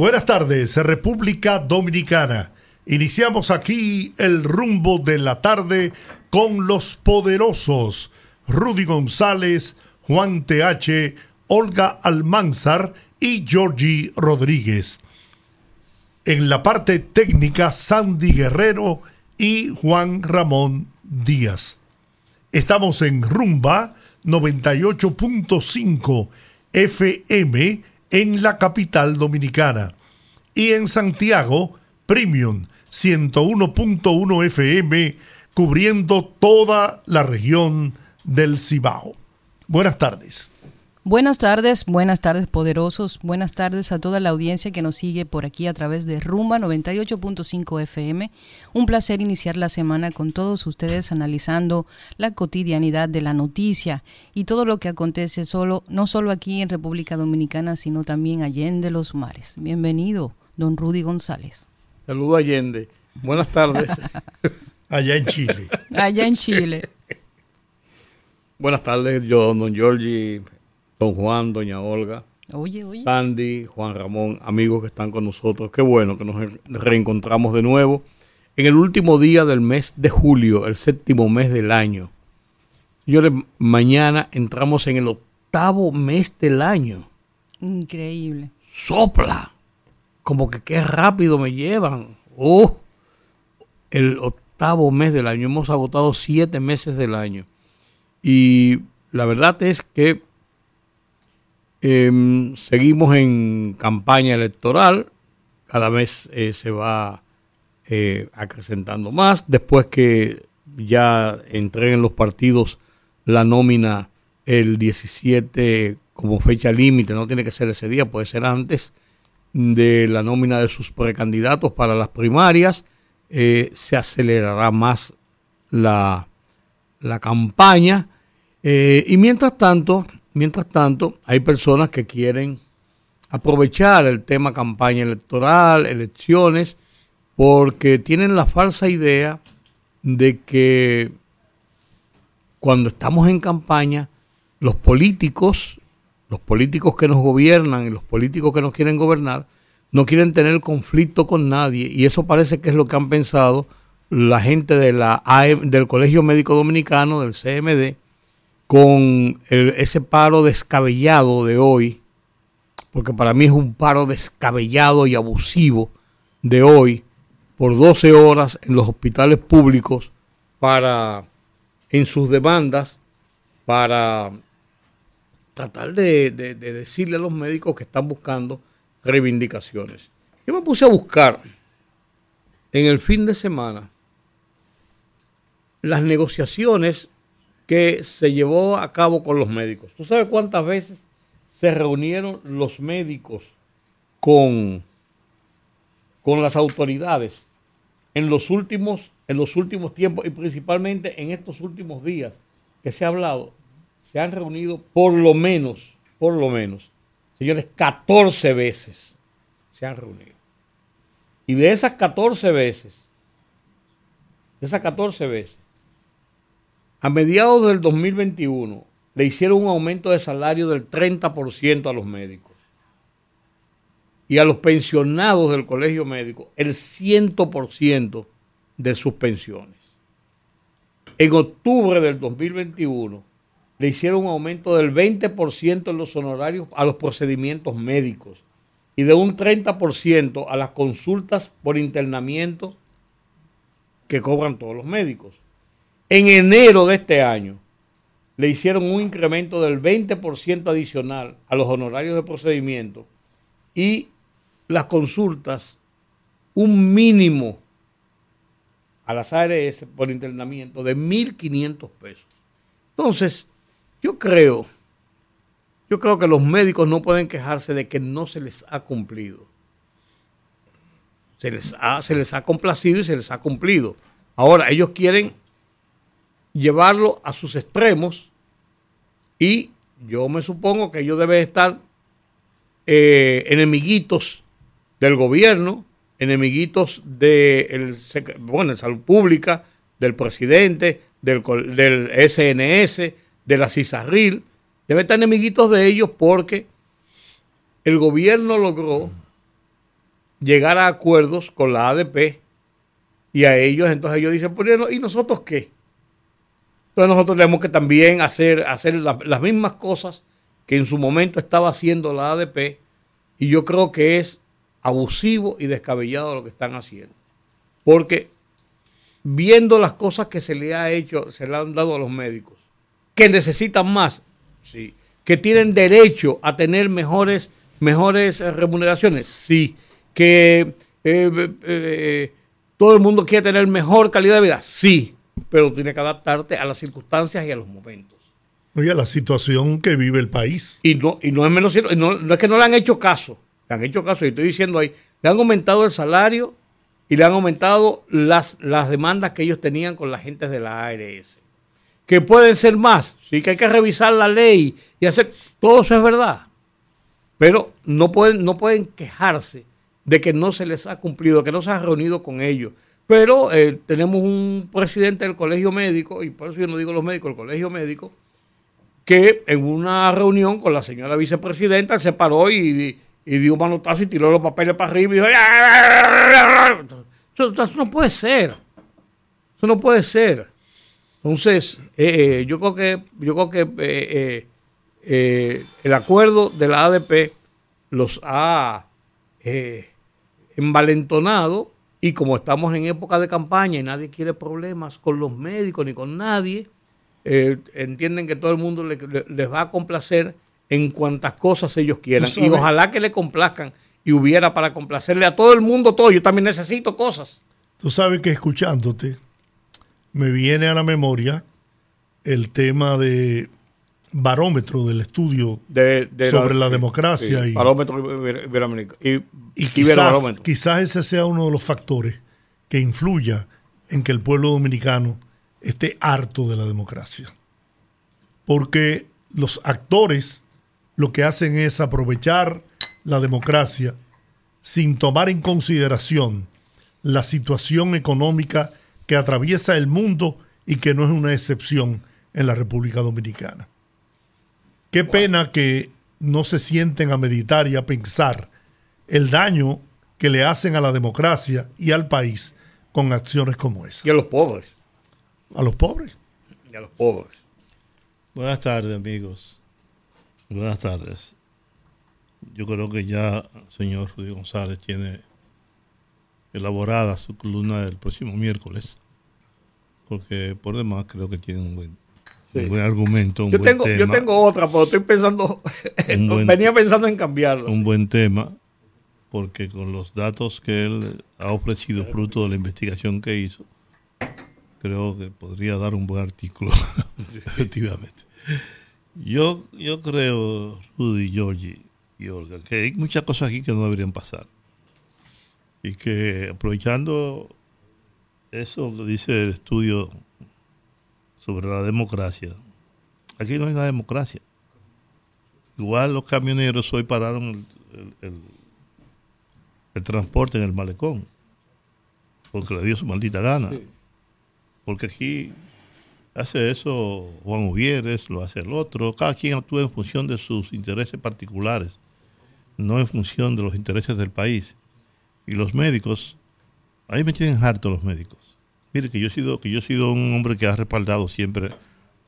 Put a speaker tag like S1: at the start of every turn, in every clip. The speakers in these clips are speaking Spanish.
S1: Buenas tardes, República Dominicana. Iniciamos aquí el rumbo de la tarde con los poderosos Rudy González, Juan TH, Olga Almanzar y Georgie Rodríguez. En la parte técnica, Sandy Guerrero y Juan Ramón Díaz. Estamos en Rumba 98.5 FM en la capital dominicana. Y en Santiago, Premium 101.1 FM, cubriendo toda la región del Cibao. Buenas tardes.
S2: Buenas tardes, buenas tardes poderosos, buenas tardes a toda la audiencia que nos sigue por aquí a través de Rumba 98.5 FM. Un placer iniciar la semana con todos ustedes analizando la cotidianidad de la noticia y todo lo que acontece solo, no solo aquí en República Dominicana, sino también allende los mares. Bienvenido, don Rudy González.
S3: Saludo Allende. Buenas tardes.
S1: Allá en Chile.
S2: Allá en Chile.
S3: buenas tardes, yo, don Giorgi don Juan, doña Olga,
S2: oye, oye.
S3: Sandy, Juan Ramón, amigos que están con nosotros. Qué bueno que nos reencontramos de nuevo en el último día del mes de julio, el séptimo mes del año. Señores, mañana entramos en el octavo mes del año.
S2: Increíble.
S3: Sopla. Como que qué rápido me llevan. Oh, el octavo mes del año. Hemos agotado siete meses del año. Y la verdad es que Em, seguimos en campaña electoral, cada vez eh, se va eh, acrecentando más. Después que ya entreguen los partidos la nómina el 17 como fecha límite, no tiene que ser ese día, puede ser antes de la nómina de sus precandidatos para las primarias, eh, se acelerará más la, la campaña. y mientras tanto, Mientras tanto, hay personas que quieren aprovechar el tema campaña electoral, elecciones, porque tienen la falsa idea de que cuando estamos en campaña, los políticos, los políticos que nos gobiernan y los políticos que nos quieren gobernar, no quieren tener conflicto con nadie. Y eso parece que es lo que han pensado la gente de la del Colegio Médico Dominicano, del CMD, con ese paro descabellado de hoy, porque para mí es un paro descabellado y abusivo de hoy, por 12 horas en los hospitales públicos para, en sus demandas, para tratar de, de decirle a los médicos que están buscando reivindicaciones. Yo me puse a buscar en el fin de semana las negociaciones que se llevó a cabo con los médicos. ¿Tú sabes cuántas veces se reunieron los médicos con, con las autoridades en los últimos en los últimos tiempos y principalmente en estos últimos días que se ha hablado, se han reunido por lo menos, por lo menos, señores, 14 veces se han reunido. Y de esas 14 veces, de esas 14 veces, a mediados del 2021 le hicieron un aumento de salario del 30% a los médicos. Y a los pensionados del colegio médico el 100% de sus pensiones. En octubre del 2021 le hicieron un aumento del 20% en los honorarios a los procedimientos médicos y de un 30% a las consultas por internamiento que cobran todos los médicos. En enero de este año le hicieron un incremento del 20% adicional a los honorarios de procedimiento y las consultas un mínimo a las ARS por internamiento de 1.500 pesos. Entonces, yo creo, yo creo que los médicos no pueden quejarse de que no se les ha cumplido. Se les, ha, se les ha complacido y se les ha cumplido. Ahora, ellos quieren llevarlo a sus extremos y yo me supongo que ellos deben estar eh, enemiguitos del gobierno, enemiguitos de bueno, salud pública, del presidente, del, del SNS, de la CISARRIL, debe estar enemiguitos de ellos porque el gobierno logró llegar a acuerdos con la ADP y a ellos, entonces ellos dicen, ¿y nosotros qué? Entonces nosotros tenemos que también hacer, hacer las mismas cosas que en su momento estaba haciendo la ADP y yo creo que es abusivo y descabellado lo que están haciendo. Porque viendo las cosas que se le ha hecho, se le han dado a los médicos, que necesitan más, sí, que tienen derecho a tener mejores, mejores remuneraciones, sí, que eh, eh, eh, todo el mundo quiere tener mejor calidad de vida, sí, pero tiene que adaptarte a las circunstancias y a los momentos.
S1: Oye, a la situación que vive el país.
S3: Y no, y no es menos cierto, no, no es que no le han hecho caso, le han hecho caso, y estoy diciendo ahí, le han aumentado el salario y le han aumentado las, las demandas que ellos tenían con la gente de la ARS. Que pueden ser más, sí que hay que revisar la ley y hacer, todo eso es verdad. Pero no pueden, no pueden quejarse de que no se les ha cumplido, que no se ha reunido con ellos. Pero eh, tenemos un presidente del colegio médico, y por eso yo no digo los médicos, el colegio médico, que en una reunión con la señora vicepresidenta se paró y, y dio un manotazo y tiró los papeles para arriba y dijo, eso, no puede ser. Eso no puede ser. Entonces, eh, eh, yo creo que, yo creo que el acuerdo de la ADP los ha envalentonado y como estamos en época de campaña y nadie quiere problemas con los médicos ni con nadie, entienden que todo el mundo les va a complacer en cuantas cosas ellos quieran. Y ojalá que le complazcan y hubiera para complacerle a todo el mundo todo. Yo también necesito cosas.
S1: Tú sabes que escuchándote me viene a la memoria el tema de barómetro del estudio sobre la, democracia y,
S3: barómetro
S1: y, y quizás, quizás ese sea uno de los factores que influya en que el pueblo dominicano esté harto de la democracia. Porque los actores lo que hacen es aprovechar la democracia sin tomar en consideración la situación económica que atraviesa el mundo y que no es una excepción en la República Dominicana. Qué pena que no se sienten a meditar y a pensar el daño que le hacen a la democracia y al país con acciones como esa.
S3: Y a los pobres.
S1: A los pobres.
S3: Y a los pobres.
S4: Buenas tardes, amigos. Buenas tardes. Yo creo que ya el señor Rudy González tiene elaborada su columna del próximo miércoles, porque por demás creo que tiene un buen, buen argumento.
S3: yo, tengo, yo tengo otra, pero estoy pensando, venía pensando en cambiarlo.
S4: Un buen tema, porque con los datos que él ha ofrecido fruto de la investigación que hizo, creo que podría dar un buen artículo, efectivamente. Yo, yo creo, Rudy, Georgie y Olga, que hay muchas cosas aquí que no deberían pasar. Y que aprovechando eso que dice el estudio sobre la democracia, aquí no hay una democracia. Igual los camioneros hoy pararon el, el, transporte en el malecón, porque le dio su maldita gana. Porque aquí hace eso Juan Uvieres, lo hace el otro, cada quien actúa en función de sus intereses particulares, no en función de los intereses del país. Y los médicos, ahí me tienen harto los médicos. Mire que yo he sido, que yo he sido un hombre que ha respaldado siempre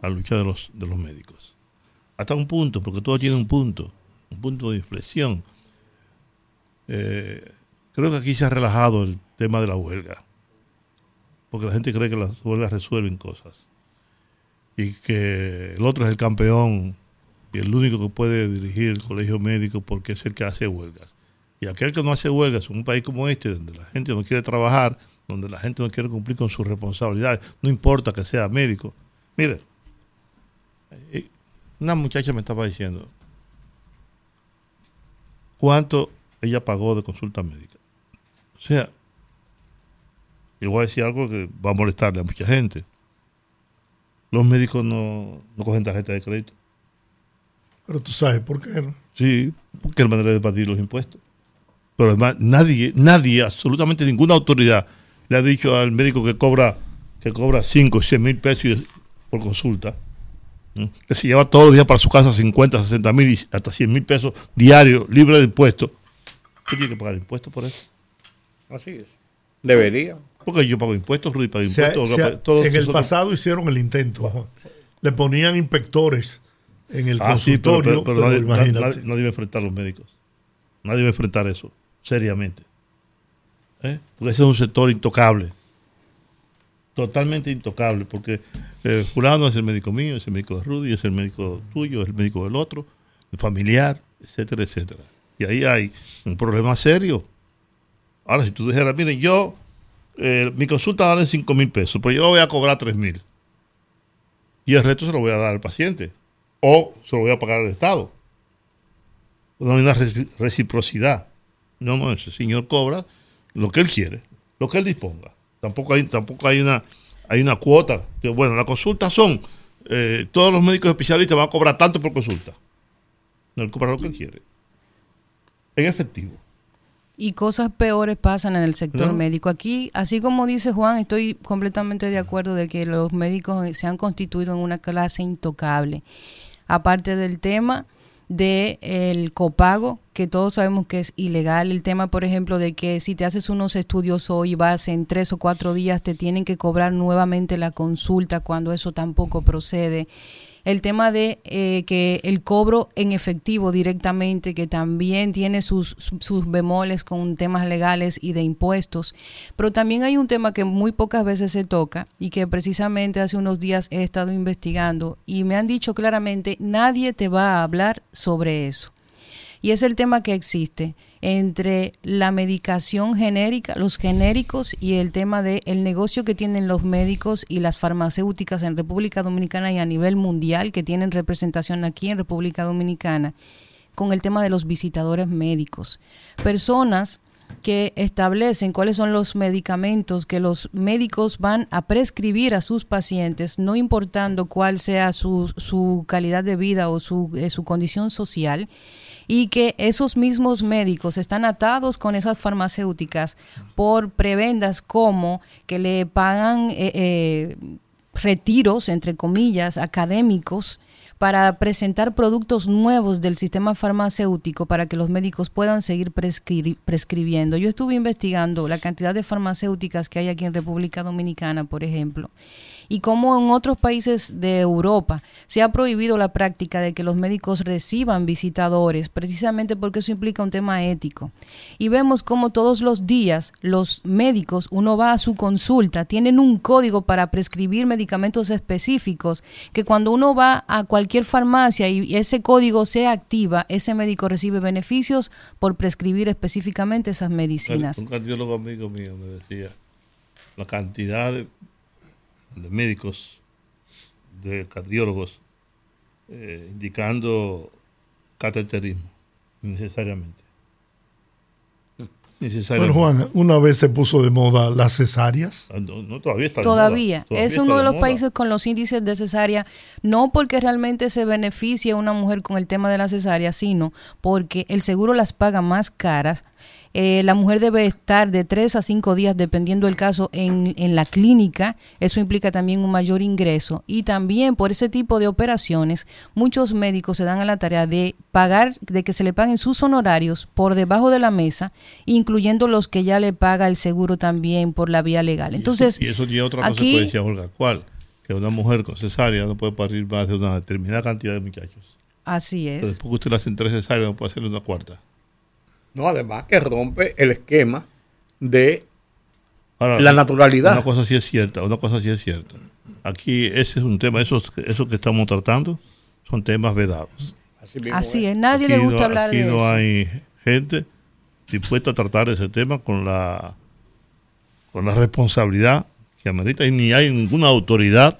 S4: la lucha de los, de los médicos. Hasta un punto, porque todo tiene un punto, un punto de inflexión. Eh, creo que aquí se ha relajado el tema de la huelga, porque la gente cree que las huelgas resuelven cosas y que el otro es el campeón y el único que puede dirigir el colegio médico porque es el que hace huelgas. Y aquel que no hace huelgas en un país como este, donde la gente no quiere trabajar, donde la gente no quiere cumplir con sus responsabilidades, no importa que sea médico. Mire, eh, una muchacha me estaba diciendo cuánto ella pagó de consulta médica. O sea, yo voy a decir algo que va a molestarle a mucha gente. Los médicos no, no cogen tarjeta de crédito.
S1: Pero tú sabes por qué, ¿no?
S4: Sí, porque es la manera de evadir los impuestos. Pero además, nadie, nadie, absolutamente ninguna autoridad le ha dicho al médico que cobra que cobra 5 o 100 mil pesos por consulta, que se lleva todos los días para su casa 50, 60 mil y hasta 100 mil pesos diarios, libre de impuestos. ¿Qué tiene que pagar impuestos por eso?
S3: Así es. Debería.
S4: Porque yo pago impuestos, Rudy pago impuestos.
S1: en el pasado hicieron el intento. Le ponían inspectores en el ah, consultorio.
S4: pero, nadie, nadie, va a enfrentar a los médicos. Nadie va a enfrentar eso, seriamente. ¿Eh? Porque ese es un sector intocable. Totalmente intocable, porque eh, fulano es el médico mío, es el médico de Rudy, es el médico tuyo, es el médico del otro, el familiar, etcétera, etcétera. Y ahí hay un problema serio. Ahora, si tú dijeras, miren, yo, eh, mi consulta vale 5 mil pesos, pero yo lo voy a cobrar 3 mil. Y el resto se lo voy a dar al paciente. O se lo voy a pagar al Estado. No hay una reciprocidad. No, no, ese señor cobra lo que él quiere, lo que él disponga. Tampoco hay, tampoco hay una, hay una cuota. bueno, las consultas son, eh, todos los médicos especialistas van a cobrar tanto por consulta. No, él cobra lo que él quiere. En efectivo.
S2: Y cosas peores pasan en el sector médico. Aquí, así como dice Juan, estoy completamente de acuerdo de que los médicos se han constituido en una clase intocable. Aparte del tema del el copago, que todos sabemos que es ilegal. El tema, por ejemplo, de que si te haces unos estudios hoy vas en tres o cuatro días, te tienen que cobrar nuevamente la consulta cuando eso tampoco procede el tema de eh, que el cobro en efectivo directamente, que también tiene sus, sus bemoles con temas legales y de impuestos, pero también hay un tema que muy pocas veces se toca y que precisamente hace unos días he estado investigando y me han dicho claramente, nadie te va a hablar sobre eso. Y es el tema que existe entre la medicación genérica, los genéricos y el tema del el negocio que tienen los médicos y las farmacéuticas en República Dominicana y a nivel mundial que tienen representación aquí en República Dominicana con el tema de los visitadores médicos. Personas que establecen cuáles son los medicamentos que los médicos van a prescribir a sus pacientes, no importando cuál sea su, su calidad de vida o su, eh, su condición social, y que esos mismos médicos están atados con esas farmacéuticas por prebendas como que le pagan eh, eh, retiros, entre comillas, académicos para presentar productos nuevos del sistema farmacéutico para que los médicos puedan seguir prescribiendo. Yo estuve investigando la cantidad de farmacéuticas que hay aquí en República Dominicana, por ejemplo, y cómo en otros países de Europa se ha prohibido la práctica de que los médicos reciban visitadores, precisamente porque eso implica un tema ético. Y vemos cómo todos los días los médicos, uno va a su consulta, tienen un código para prescribir medicamentos específicos, que cuando uno va a cualquier farmacia y ese código se activa, ese médico recibe beneficios por prescribir específicamente esas medicinas.
S4: Un cardiólogo amigo mío me decía la cantidad de de médicos, de cardiólogos, eh, indicando cateterismo, necesariamente.
S1: Bueno, Juan, una vez se puso de moda las cesáreas.
S2: Ah, todavía está todavía. Es uno de, los países con los índices de cesárea, no porque realmente se beneficie una mujer con el tema de la cesárea, sino porque el seguro las paga más caras eh, la mujer debe estar de tres a cinco días, dependiendo del caso, en, en la clínica. Eso implica también un mayor ingreso. Y también por ese tipo de operaciones, muchos médicos se dan a la tarea de pagar, de que se le paguen sus honorarios por debajo de la mesa, incluyendo los que ya le paga el seguro también por la vía legal. Entonces,
S4: y eso, y otra que decía Olga, ¿cuál? Que una mujer con cesárea no puede parir más de una determinada cantidad de muchachos.
S2: Así es.
S4: Después que usted la hace en tres cesáreas, no puede hacerle una cuarta.
S3: No, además que rompe el esquema de la naturalidad.
S4: Una cosa sí es cierta, una cosa sí es cierta. Aquí ese es un tema, eso, eso que estamos tratando son temas vedados.
S2: Así, es. nadie le gusta hablar de
S4: eso. Aquí no hay gente dispuesta a tratar ese tema con la con la responsabilidad que amerita y ni hay ninguna autoridad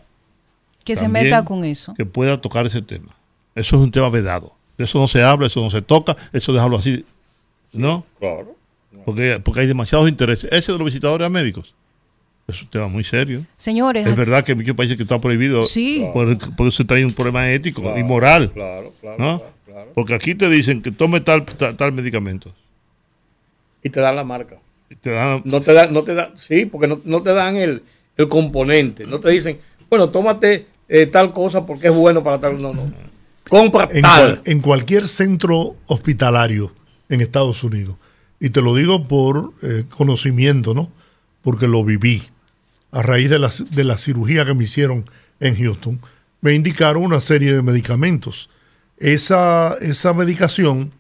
S2: que se meta con eso.
S4: Que pueda tocar ese tema. Eso es un tema vedado. De eso no se habla, eso no se toca, eso déjalo así ¿no?
S3: Claro.
S4: Porque, porque hay demasiados intereses. Ese de los visitadores a médicos. Es un tema muy serio.
S2: Señores.
S4: Es verdad que en muchos países que está prohibido.
S2: Sí.
S4: Por, eso trae un problema ético y moral. Claro, claro, ¿no? Porque aquí te dicen que tome tal, tal, medicamento.
S3: Y te dan la marca. no te dan, no te dan, sí, porque no, te dan el, componente. No te dicen, bueno, tómate eh, tal cosa porque es bueno para tal. No, no. Compra
S1: en
S3: tal.
S1: en cualquier centro hospitalario en Estados Unidos. Y te lo digo por eh, conocimiento, ¿no? Porque lo viví. A raíz de la, de la cirugía que me hicieron en Houston, me indicaron una serie de medicamentos esa, esa medicación,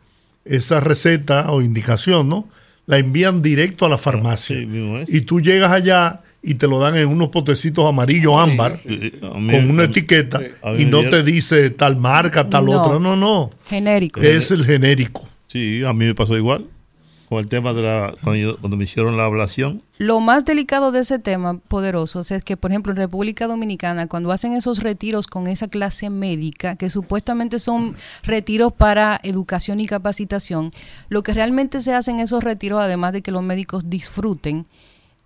S1: esa receta o indicación, ¿no? La envían directo a la farmacia. y tú llegas allá y te lo dan en unos potecitos amarillos ámbar con una etiqueta y no te dice tal marca, tal otra. No, no.
S2: Genérico.
S1: Es el genérico.
S4: Sí, a mí me pasó igual con el tema de la cuando, me hicieron la ablación.
S2: Lo más delicado de ese tema, poderoso, es que, por ejemplo, en República Dominicana, cuando hacen esos retiros con esa clase médica, que supuestamente son retiros para educación y capacitación, lo que realmente se hace en esos retiros, además de que los médicos disfruten,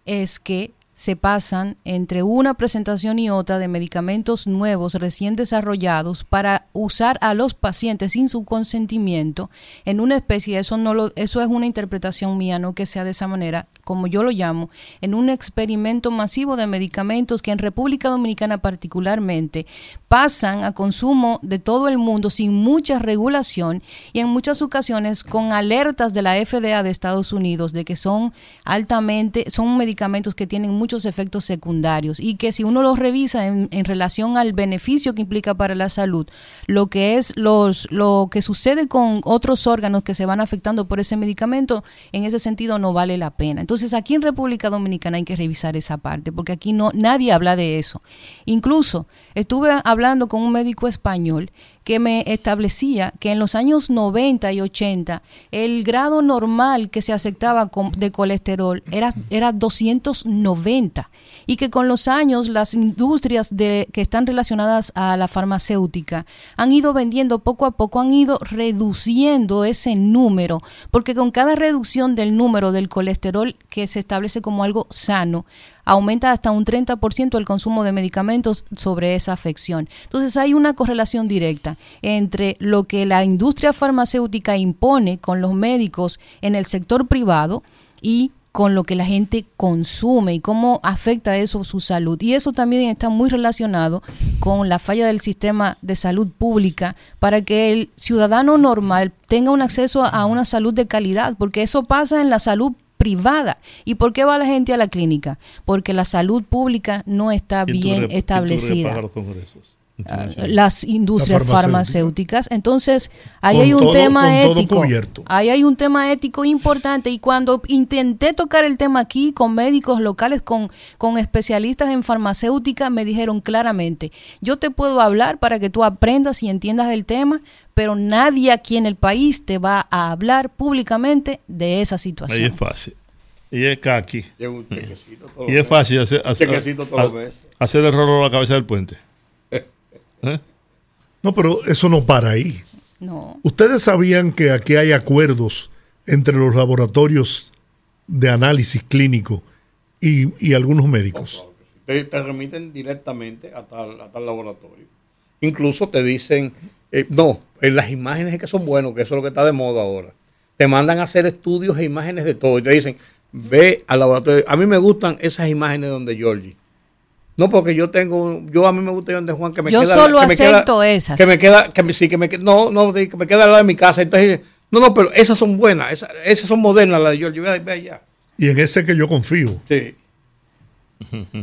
S2: es que se pasan entre una presentación y otra de medicamentos nuevos recién desarrollados para usar a los pacientes sin su consentimiento en una especie, eso no lo, eso es una interpretación mía, no que sea de esa manera, como yo lo llamo, en un experimento masivo de medicamentos que en República Dominicana particularmente pasan a consumo de todo el mundo sin mucha regulación y en muchas ocasiones con alertas de la FDA de Estados Unidos de que son altamente, son medicamentos que tienen muchos efectos secundarios y que si uno los revisa en, relación al beneficio que implica para la salud, lo que es los, lo que sucede con otros órganos que se van afectando por ese medicamento, en ese sentido no vale la pena. Entonces aquí en República Dominicana hay que revisar esa parte, porque aquí no, nadie habla de eso. Incluso estuve hablando con un médico español que me establecía que en los años 90 y 80 el grado normal que se aceptaba de colesterol era, era 290 y que con los años las industrias que están relacionadas a la farmacéutica han ido vendiendo poco a poco, han ido reduciendo ese número, porque con cada reducción del número del colesterol que se establece como algo sano, aumenta hasta un 30% el consumo de medicamentos sobre esa afección. Entonces hay una correlación directa entre lo que la industria farmacéutica impone con los médicos en el sector privado y con lo que la gente consume y cómo afecta eso su salud. Y eso también está muy relacionado con la falla del sistema de salud pública para que el ciudadano normal tenga un acceso a una salud de calidad, porque eso pasa en la salud privada. ¿Y por qué va la gente a la clínica? Porque la salud pública no está bien establecida. Las industrias farmacéuticas. Entonces, ahí hay un tema ético. Ahí hay un tema ético importante. Y cuando intenté tocar el tema aquí con médicos locales, con, con especialistas en farmacéutica, me dijeron claramente, yo te puedo hablar para que tú aprendas y entiendas el tema, pero nadie aquí en el país te va a hablar públicamente de esa situación.
S4: Ahí es fácil. Y es aquí. Y es fácil hacer, hacer, hacer el rolo a la cabeza del puente.
S1: ¿Eh? No, pero eso no para ahí. No. Ustedes sabían que aquí hay acuerdos entre los laboratorios de análisis clínico y, algunos médicos.
S3: te, remiten directamente a tal, a tal laboratorio. Incluso te dicen, eh, no, en las imágenes que son buenos, que eso es lo que está de moda ahora. Te mandan a hacer estudios e imágenes de todo y te dicen, ve al laboratorio. A mí me gustan esas imágenes donde Georgie no, porque yo tengo, yo a mí me gusta donde Juan que me
S2: yo
S3: queda.
S2: Yo solo
S3: que
S2: acepto esas.
S3: Que me queda, que me, sí, que me no, no, que me queda al lado de mi casa. Entonces, no, no, pero esas son buenas, esas, esas son modernas las de George. Ve, ve allá.
S1: Y en ese que yo confío.
S3: Sí.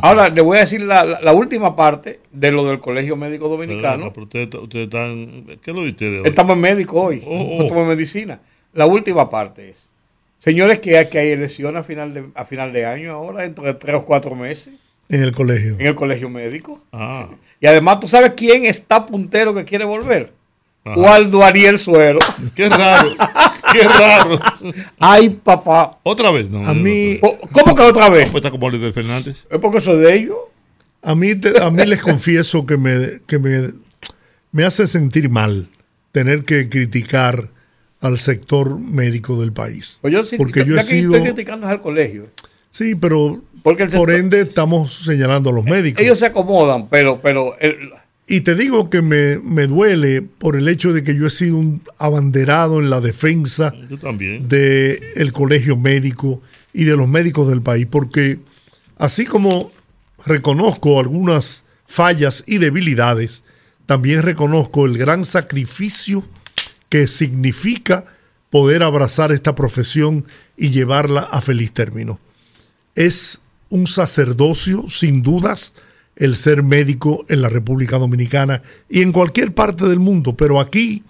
S3: Ahora le voy a decir la, la, última parte de lo del Colegio Médico Dominicano.
S4: Pero, ustedes, ustedes, están. ¿Qué lo ustedes
S3: hoy? Estamos en médico hoy. Oh, oh. Estamos en medicina. La última parte es. Señores, que hay, que hay elecciones a final, de, a final de año ahora, dentro de tres o cuatro meses.
S1: En el colegio.
S3: En el colegio médico. Ah. Y además, ¿tú sabes quién está puntero que quiere volver? Waldo Ariel Suero.
S4: Qué raro. Qué raro.
S3: Ay, papá.
S4: ¿Otra vez? No,
S1: a mí.
S3: ¿Cómo que otra vez?
S4: Pues está como líder Fernández.
S3: ¿Es porque soy de ellos?
S1: A mí, a mí les confieso que, me, que me, me hace sentir mal tener que criticar al sector médico del país.
S3: Pues yo sí, porque yo he sido... estoy criticando al colegio.
S1: Sí, pero Por ende, estamos señalando a los médicos.
S3: Ellos se acomodan, pero... pero
S1: y te digo que me, me, duele por el hecho de que yo he sido un abanderado en la defensa del colegio médico y de los médicos del país, porque así como reconozco algunas fallas y debilidades, también reconozco el gran sacrificio que significa poder abrazar esta profesión y llevarla a feliz término. Es un sacerdocio, sin dudas, el ser médico en la República Dominicana y en cualquier parte del mundo, pero aquí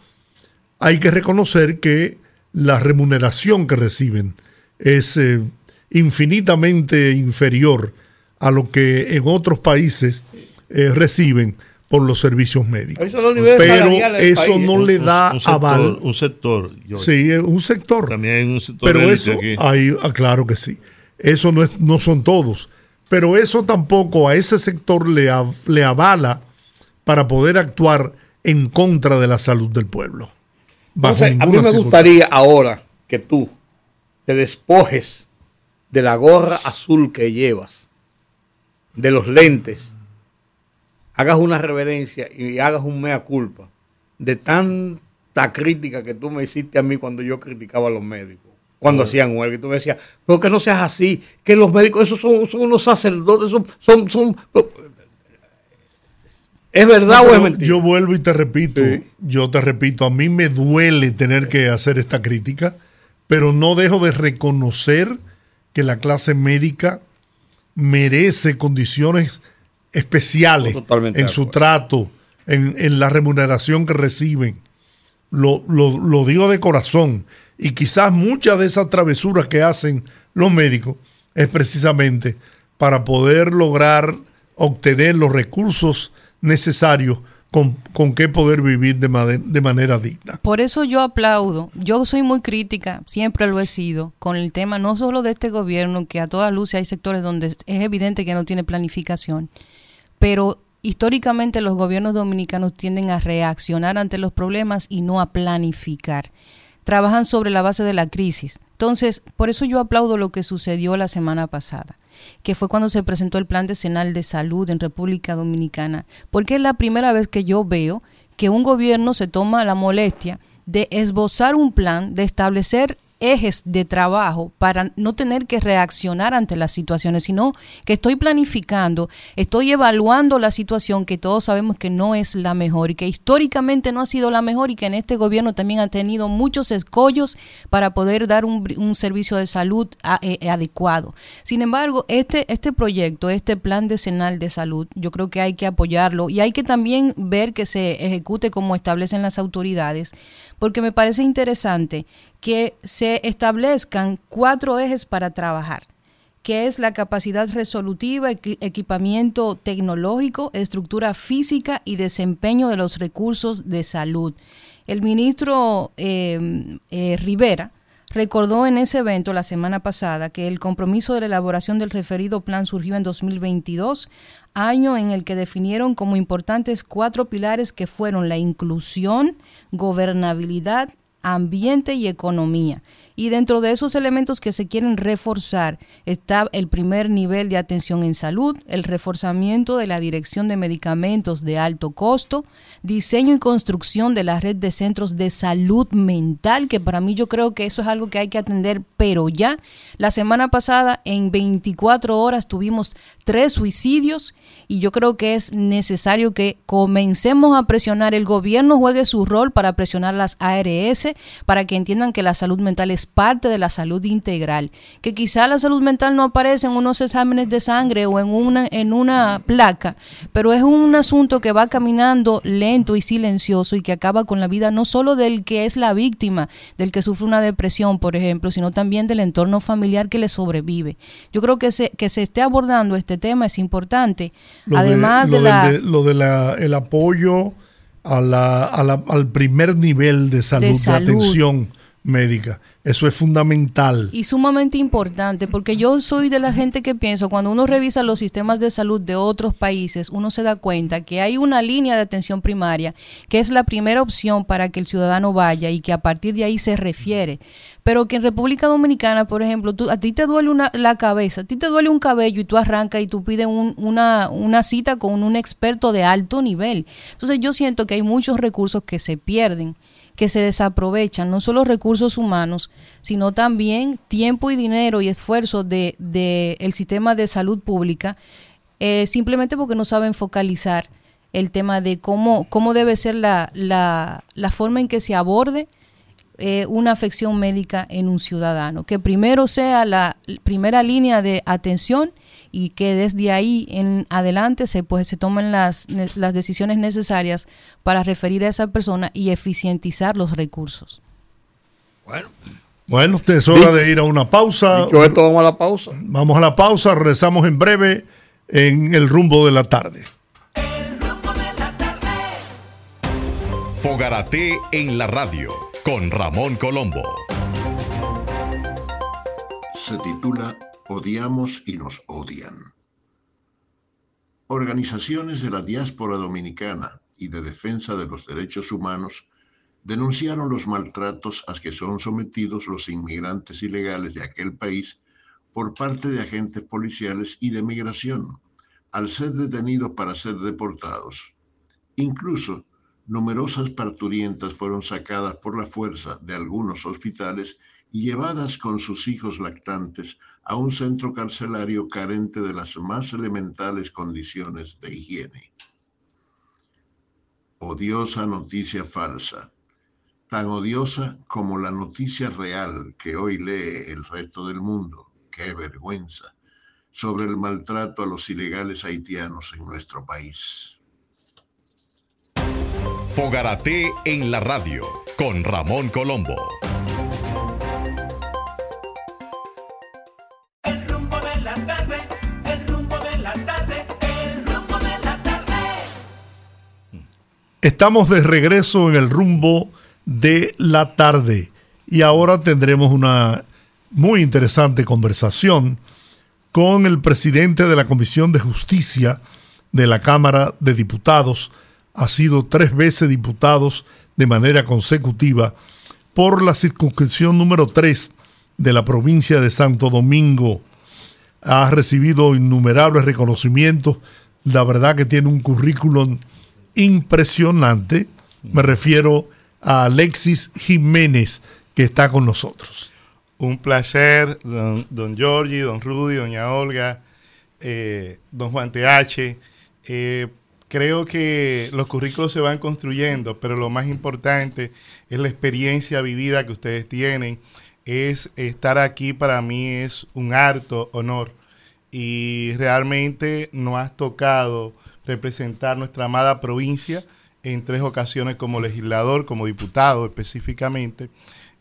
S1: hay que reconocer que la remuneración que reciben es eh, infinitamente inferior a lo que en otros países eh, reciben por los servicios médicos. Pero eso no le da aval.
S4: Un sector.
S1: sí, un sector.
S4: También hay un sector.
S1: Pero eso, Hay, ah, claro que sí. Eso no, es, no son todos. Pero eso tampoco a ese sector le, le avala para poder actuar en contra de la salud del pueblo.
S3: a mí me gustaría ahora que tú te despojes de la gorra azul que llevas, de los lentes, hagas una reverencia y hagas un mea culpa de tanta crítica que tú me hiciste a mí cuando yo criticaba a los médicos, cuando hacían huelga. Y tú me decías, pero que no seas así, que los médicos, esos son, unos sacerdotes, son... son, ¿Es verdad o es mentira?
S1: Yo vuelvo y te repito, yo te repito, a mí me duele tener que hacer esta crítica, pero no dejo de reconocer que la clase médica merece condiciones especiales en su trato, en, la remuneración que reciben. Lo, lo, digo de corazón. Y quizás muchas de esas travesuras que hacen los médicos es precisamente para poder lograr obtener los recursos necesarios con, con qué poder vivir de, de, manera digna.
S2: Por eso yo aplaudo, yo soy muy crítica, siempre lo he sido, con el tema no solo de este gobierno, que a toda luz hay sectores donde es evidente que no tiene planificación, pero históricamente los gobiernos dominicanos tienden a reaccionar ante los problemas y no a planificar. Trabajan sobre la base de la crisis. Entonces, por eso yo aplaudo lo que sucedió la semana pasada que fue cuando se presentó el Plan Decenal de Salud en República Dominicana, porque es la primera vez que yo veo que un gobierno se toma la molestia de esbozar un plan, de establecer ejes de trabajo para no tener que reaccionar ante las situaciones, sino que estoy planificando, estoy evaluando la situación que todos sabemos que no es la mejor y que históricamente no ha sido la mejor y que en este gobierno también ha tenido muchos escollos para poder dar un, servicio de salud eh, eh, adecuado. Sin embargo, este, este proyecto, este plan decenal de salud, yo creo que hay que apoyarlo y hay que también ver que se ejecute como establecen las autoridades, porque me parece interesante que se establezcan cuatro ejes para trabajar que es la capacidad resolutiva, equipamiento tecnológico, estructura física y desempeño de los recursos de salud. El ministro em, eh, Rivera recordó en ese evento la semana pasada que el compromiso de la elaboración del referido plan surgió en 2022, año en el que definieron como importantes cuatro pilares que fueron la inclusión, gobernabilidad, ambiente y economía. Y dentro de esos elementos que se quieren reforzar está el primer nivel de atención en salud, el reforzamiento de la dirección de medicamentos de alto costo, diseño y construcción de la red de centros de salud mental, que para mí yo creo que eso es algo que hay que atender, pero ya. La semana pasada, en 24 horas, tuvimos tres suicidios y yo creo que es necesario que comencemos a presionar, el gobierno juegue su rol para presionar las ARS, para que entiendan que la salud mental es parte de la salud integral, que quizá la salud mental no aparece en unos exámenes de sangre o en una, en una placa, pero es un asunto que va caminando lento y silencioso y que acaba con la vida no solo del que es la víctima, del que sufre una depresión, por ejemplo, sino también del entorno familiar que le sobrevive. Yo creo que se, que se esté abordando este tema es importante. Además de,
S1: lo de la, el apoyo a la, al primer nivel de salud, de, atención médica. Eso es fundamental.
S2: Y sumamente importante, porque yo soy de la gente que pienso, cuando uno revisa los sistemas de salud de otros países, uno se da cuenta que hay una línea de atención primaria que es la primera opción para que el ciudadano vaya y que a partir de ahí se refiere. Pero que en República Dominicana, por ejemplo, tú, a ti te duele una, la cabeza, a ti te duele un cabello y tú arrancas y tú pides una, una cita con un experto de alto nivel. Entonces yo siento que hay muchos recursos que se pierden que se desaprovechan, no solo recursos humanos, sino también tiempo y dinero y esfuerzo del de, el sistema de salud pública, eh, simplemente porque no saben focalizar el tema de cómo, cómo debe ser la, la, la forma en que se aborde eh, una afección médica en un ciudadano, que primero sea la primera línea de atención y que desde ahí en adelante se, pues, se tomen las, las decisiones necesarias para referir a esa persona y eficientizar los recursos.
S1: Bueno. Bueno, es hora de ir a una pausa.
S3: esto, vamos a la pausa.
S1: Vamos a la pausa, regresamos en breve en el rumbo de la tarde.
S5: El rumbo de la tarde. Fogarate en la radio con Ramón Colombo.
S6: Se titula Odiamos y nos odian. Organizaciones de la diáspora dominicana y de defensa de los derechos humanos denunciaron los maltratos a que son sometidos los inmigrantes ilegales de aquel país por parte de agentes policiales y de migración, al ser detenidos para ser deportados. Incluso, numerosas parturientas fueron sacadas por la fuerza de algunos hospitales llevadas con sus hijos lactantes a un centro carcelario carente de las más elementales condiciones de higiene. Odiosa noticia falsa, tan odiosa como la noticia real que hoy lee el resto del mundo, qué vergüenza, sobre el maltrato a los ilegales haitianos en nuestro país.
S5: Fogarate en la radio con Ramón Colombo.
S1: Estamos de regreso en el rumbo de la tarde y ahora tendremos una muy interesante conversación con el presidente de la Comisión de Justicia de la Cámara de Diputados. Ha sido tres veces diputados de manera consecutiva por la circunscripción número 3 de la provincia de Santo Domingo. Ha recibido innumerables reconocimientos. La verdad que tiene un currículum impresionante. Me refiero a Alexis Jiménez, que está con nosotros.
S7: Un placer, don, don don Rudy, doña Olga, eh, don Juan TH. Eh, creo que los currículos se van construyendo, pero lo más importante es la experiencia vivida que ustedes tienen. Es estar aquí para mí es un harto honor y realmente no has tocado representar nuestra amada provincia en tres ocasiones como legislador, como diputado específicamente.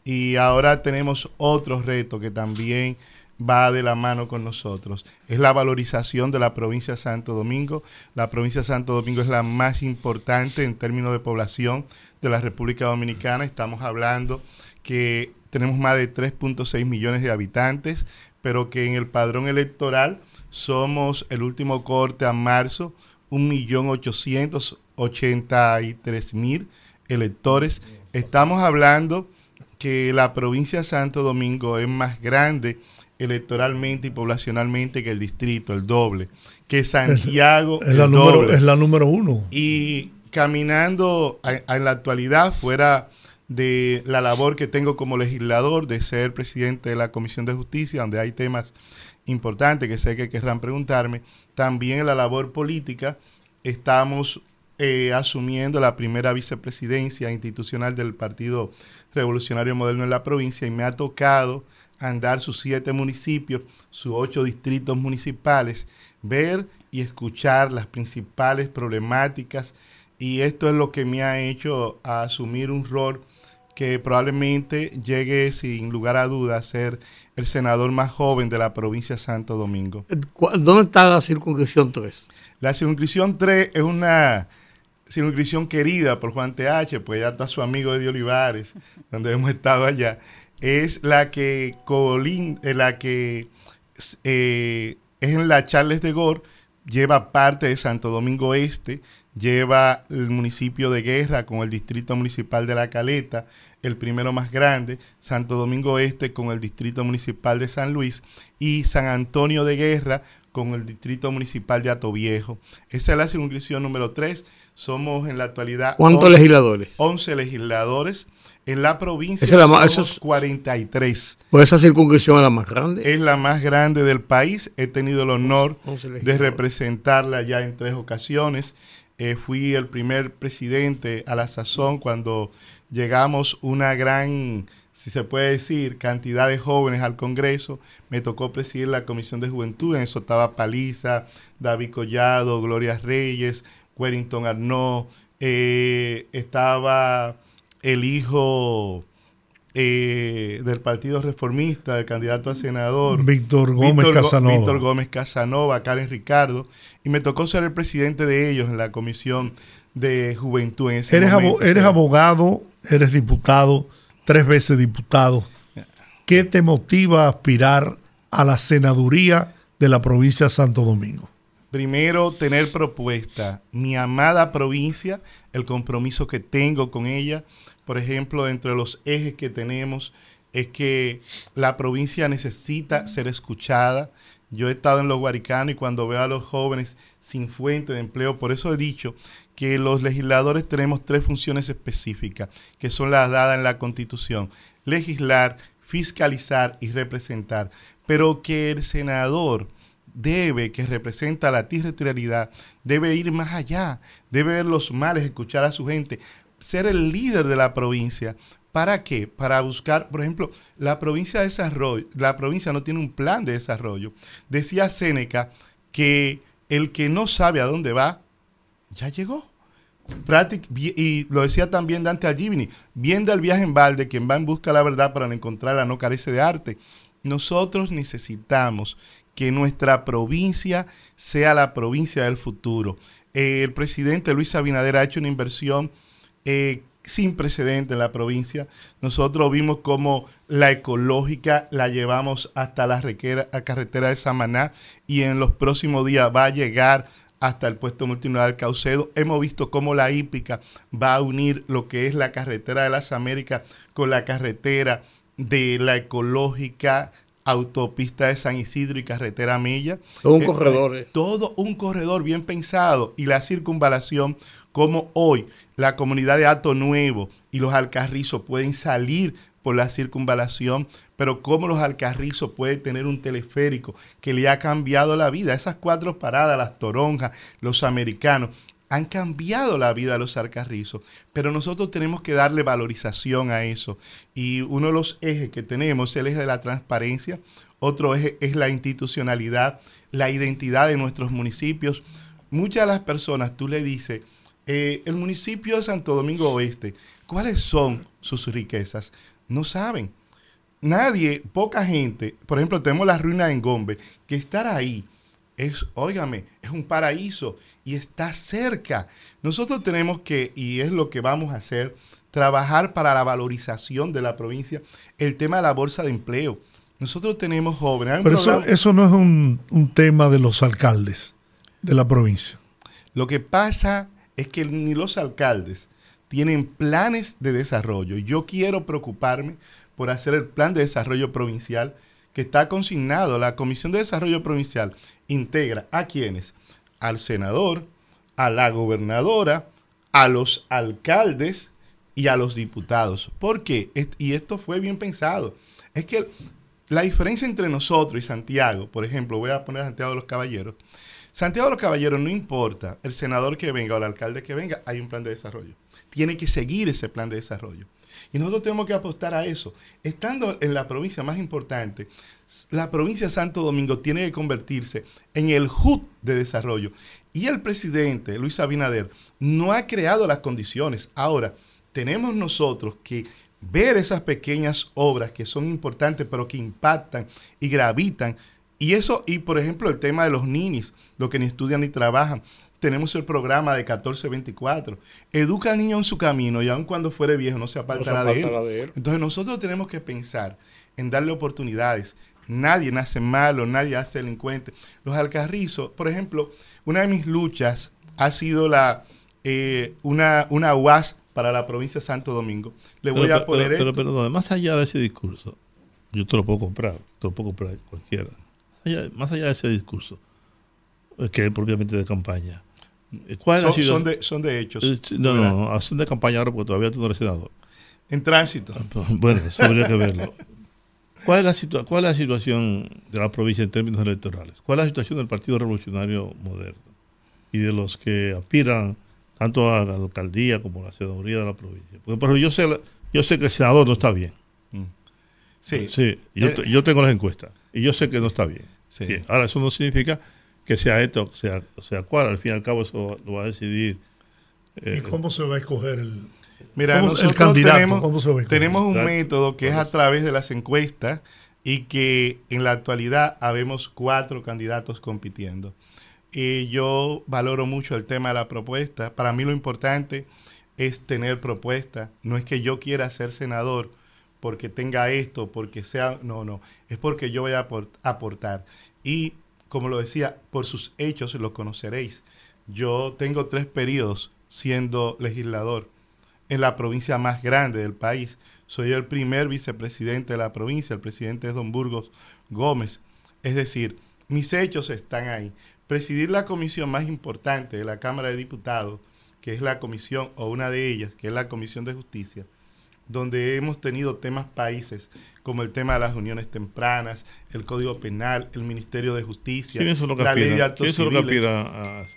S7: Y ahora tenemos otro reto que también va de la mano con nosotros. Es la valorización de la provincia de Santo Domingo. La provincia de Santo Domingo es la más importante en términos de población de la República Dominicana. Estamos hablando que tenemos más de 3.6 millones de habitantes, pero que en el padrón electoral somos el último corte a marzo 1.883.000 electores. Estamos hablando que la provincia de Santo Domingo es más grande electoralmente y poblacionalmente que el distrito, el doble, que Santiago
S1: es, la, Número, es la número uno.
S7: Y caminando en la actualidad, fuera de la labor que tengo como legislador, de ser presidente de la Comisión de Justicia, donde hay temas importante que sé que querrán preguntarme, también en la labor política estamos eh, asumiendo la primera vicepresidencia institucional del Partido Revolucionario Moderno en la provincia y me ha tocado andar sus siete municipios, sus ocho distritos municipales, ver y escuchar las principales problemáticas. Y esto es lo que me ha hecho asumir un rol que probablemente llegue sin lugar a dudas a ser el senador más joven de la provincia de Santo Domingo.
S3: ¿Dónde está la circunscripción 3?
S7: La circunscripción 3 es una circunscripción querida por Juan TH, pues ya está su amigo de Olivares, donde hemos estado allá, es la que, colin, eh, la que eh, es en la Charles de Gore, lleva parte de Santo Domingo Este, lleva el municipio de Guerra con el distrito municipal de La Caleta, el primero más grande, Santo Domingo Este con el distrito municipal de San Luis y San Antonio de Guerra con el distrito municipal de Atoviejo. Esa es la circunscripción número 3. Somos en la actualidad...
S3: ¿Cuántos legisladores?
S7: 11 legisladores. En la provincia es la somos 43.
S3: ¿Pues esa circunscripción es la más grande?
S7: Es la más grande del país. He tenido el honor de representarla ya en tres ocasiones. Eh, fui el primer presidente a la sazón cuando llegamos una gran, si se puede decir, cantidad de jóvenes al Congreso. Me tocó presidir la Comisión de Juventud, en eso estaba Paliza, David Collado, Gloria Reyes, Wellington Arnaud, eh, estaba el hijo eh, del Partido Reformista, del candidato a senador.
S1: Víctor Gómez Casanova.
S7: Víctor Gómez Casanova, Karen Ricardo. Y me tocó ser el presidente de ellos en la Comisión de Juventud. En ese
S1: eres, eres abogado eres diputado, tres veces diputado. ¿Qué te motiva a aspirar a la senaduría de la provincia de Santo Domingo?
S7: Primero, tener propuesta. Mi amada provincia, el compromiso que tengo con ella, por ejemplo, entre los ejes que tenemos, es que la provincia necesita ser escuchada. Yo he estado en los Guaricanos y cuando veo a los jóvenes sin fuente de empleo, por eso he dicho que los legisladores tenemos tres funciones específicas, que son las dadas en la Constitución, legislar, fiscalizar y representar, pero que el senador debe, que representa la territorialidad, debe ir más allá, debe ver los males, escuchar a su gente, ser el líder de la provincia. ¿Para qué? Para buscar, por ejemplo, la provincia de desarrollo, la provincia no tiene un plan de desarrollo. Decía Séneca que el que no sabe a dónde va, ya llegó. Y lo decía también Dante Agibini, viendo el viaje en balde, quien va en busca de la verdad para no encontrarla no carece de arte. Nosotros necesitamos que nuestra provincia sea la provincia del futuro. Eh, el presidente Luis Abinader ha hecho una inversión eh, sin precedente en la provincia. Nosotros vimos cómo la ecológica la llevamos hasta la carretera de Samaná y en los próximos días va a llegar hasta el puesto multimodal Caucedo. Hemos visto cómo la hípica va a unir lo que es la carretera de las Américas con la carretera de la ecológica autopista de San Isidro y carretera Milla.
S3: Todo un eh, corredor.
S7: Eh. Todo un corredor bien pensado y la circunvalación como hoy la comunidad de Ato Nuevo y los Alcarrizos pueden salir por la circunvalación, pero cómo los Alcarrizos pueden tener un teleférico que le ha cambiado la vida. Esas cuatro paradas, las toronjas, los americanos, han cambiado la vida de los Alcarrizos, pero nosotros tenemos que darle valorización a eso. Y uno de los ejes que tenemos es el eje de la transparencia, otro eje es la institucionalidad, la identidad de nuestros municipios. Muchas de las personas, tú le dices, eh, el municipio de Santo Domingo Oeste, ¿cuáles son sus riquezas? No saben. Nadie, poca gente, por ejemplo, tenemos la ruina en Gombe, que estar ahí es, óigame, es un paraíso y está cerca. Nosotros tenemos que, y es lo que vamos a hacer, trabajar para la valorización de la provincia, el tema de la bolsa de empleo. Nosotros tenemos jóvenes.
S1: Pero eso, eso, no es un, un tema de los alcaldes de la provincia.
S7: Lo que pasa es que ni los alcaldes tienen planes de desarrollo. Yo quiero preocuparme por hacer el plan de desarrollo provincial que está consignado. La Comisión de Desarrollo Provincial integra a quienes? Al senador, a la gobernadora, a los alcaldes y a los diputados. ¿Por qué? Y esto fue bien pensado. Es que la diferencia entre nosotros y Santiago, por ejemplo, voy a poner a Santiago de los Caballeros, Santiago de los Caballeros no importa el senador que venga o el alcalde que venga, hay un plan de desarrollo. Tiene que seguir ese plan de desarrollo. Y nosotros tenemos que apostar a eso. Estando en la provincia más importante, la provincia de Santo Domingo tiene que convertirse en el HUD de desarrollo. Y el presidente, Luis Abinader, no ha creado las condiciones. Ahora, tenemos nosotros que ver esas pequeñas obras que son importantes, pero que impactan y gravitan y eso, y por ejemplo, el tema de los ninis, los que ni estudian ni trabajan, tenemos el programa de 1424. Educa al niño en su camino y aun cuando fuere viejo no se apartará, de, él. Entonces nosotros tenemos que pensar en darle oportunidades. Nadie nace malo, nadie hace delincuente. Los alcarrizos, por ejemplo, una de mis luchas ha sido la eh, una, una UAS para la provincia de Santo Domingo. Le voy a poner
S4: pero, pero, pero, más allá de ese discurso, yo te lo puedo comprar, te lo puedo comprar cualquiera. Más allá, de ese discurso, que es propiamente de campaña.
S7: ¿Cuál son, son, de, son de hechos. Eh,
S4: no, no, no, son de campaña ahora porque todavía tú no eres senador.
S7: En tránsito. Ah,
S4: pues, bueno, eso habría que verlo. ¿Cuál es, la ¿Cuál es la situación de la provincia en términos electorales? ¿Cuál es la situación del Partido Revolucionario Moderno y de los que aspiran tanto a la alcaldía como a la senaduría de la provincia. Porque, yo sé, yo sé que el senador no está bien. Mm. Sí. Sí, yo, eh, yo, tengo las encuestas y yo sé que no está bien. Ahora, eso no significa que sea esto, sea, sea cual. Al fin y al cabo, eso lo va a decidir.
S1: ¿Y eh, cómo se va a escoger el,
S7: Mira, nosotros tenemos, tenemos un método que es a través de las encuestas y que en la actualidad habemos cuatro candidatos compitiendo. Y yo valoro mucho el tema de la propuesta. Para mí lo importante es tener propuesta. No es que yo quiera ser senador porque tenga esto, porque sea... No, no. Es porque yo voy a aportar. Y, como lo decía, por sus hechos lo conoceréis. Yo tengo tres periodos siendo legislador en la provincia más grande del país. Soy el primer vicepresidente de la provincia, el presidente es don Burgos Gómez. Es decir, mis hechos están ahí presidir la comisión más importante de la Cámara de Diputados, que es la comisión, o una de ellas, que es la Comisión de Justicia, donde hemos tenido temas países como el tema de las uniones tempranas, el Código Penal, el Ministerio de Justicia,
S4: la ley de actos civiles.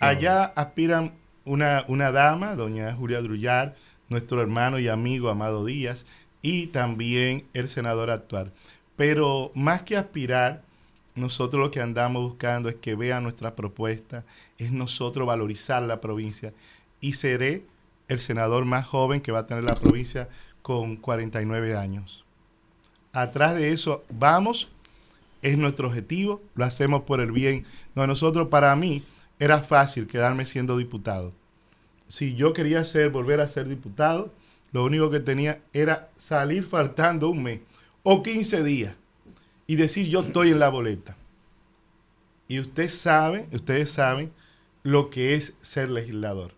S7: Allá aspiran una, una dama, doña Julia Drullar, nuestro hermano y amigo Amado Díaz, y también el senador actual. Pero más que aspirar, nosotros lo que andamos buscando es que vean nuestra propuesta, es nosotros valorizar la provincia y seré el senador más joven que va a tener la provincia con 49 años. Atrás de eso vamos, es nuestro objetivo, lo hacemos por el bien. No, nosotros para mí era fácil quedarme siendo diputado. Si yo quería ser, volver a ser diputado, lo único que tenía era salir faltando un mes o 15 días y decir yo estoy en la boleta. Y usted sabe, ustedes saben lo que es ser legislador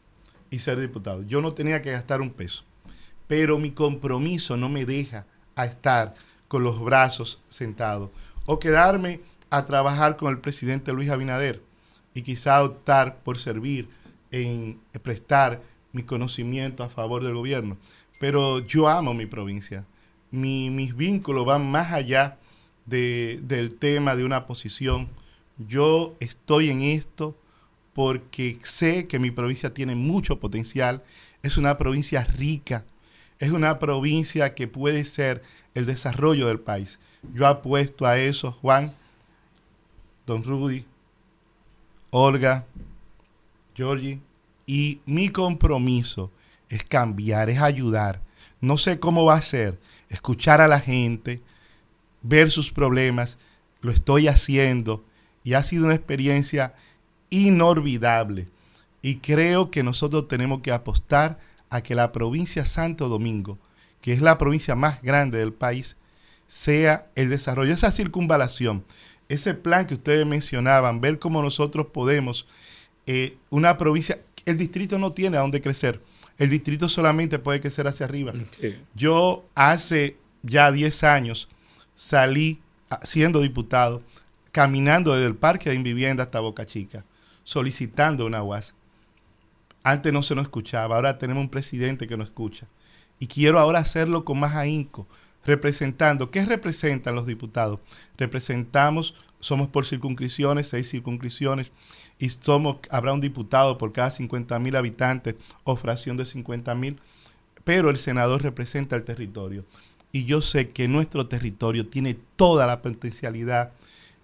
S7: y ser diputado. Yo no tenía que gastar un peso, pero mi compromiso no me deja a estar con los brazos sentados o quedarme a trabajar con el presidente Luis Abinader y quizá optar por servir en prestar mi conocimiento a favor del gobierno. Pero yo amo mi provincia. mis vínculos van más allá del tema de una posición. Yo estoy en esto porque sé que mi provincia tiene mucho potencial, es una provincia rica, es una provincia que puede ser el desarrollo del país. Yo apuesto a eso, Juan, don Rudy, Olga, Georgie, y mi compromiso es cambiar, es ayudar. No sé cómo va a ser, escuchar a la gente, ver sus problemas, lo estoy haciendo y ha sido una experiencia inolvidable. Y creo que nosotros tenemos que apostar a que la provincia Santo Domingo, que es la provincia más grande del país, sea el desarrollo, esa circunvalación, ese plan que ustedes mencionaban, ver cómo nosotros podemos, eh, una provincia, el distrito no tiene a dónde crecer, el distrito solamente puede crecer hacia arriba. Yo hace ya 10 años salí siendo diputado, caminando desde el Parque de Invivienda hasta Boca Chica, solicitando una UAS. Antes no se nos escuchaba, ahora tenemos un presidente que nos escucha. Y quiero ahora hacerlo con más ahínco, representando. ¿Qué representan los diputados? Representamos, somos por circunscripciones, seis circunscripciones, y somos, habrá un diputado por cada 50 mil habitantes o fracción de 50 mil, pero el senador representa el territorio y yo sé que nuestro territorio tiene toda la potencialidad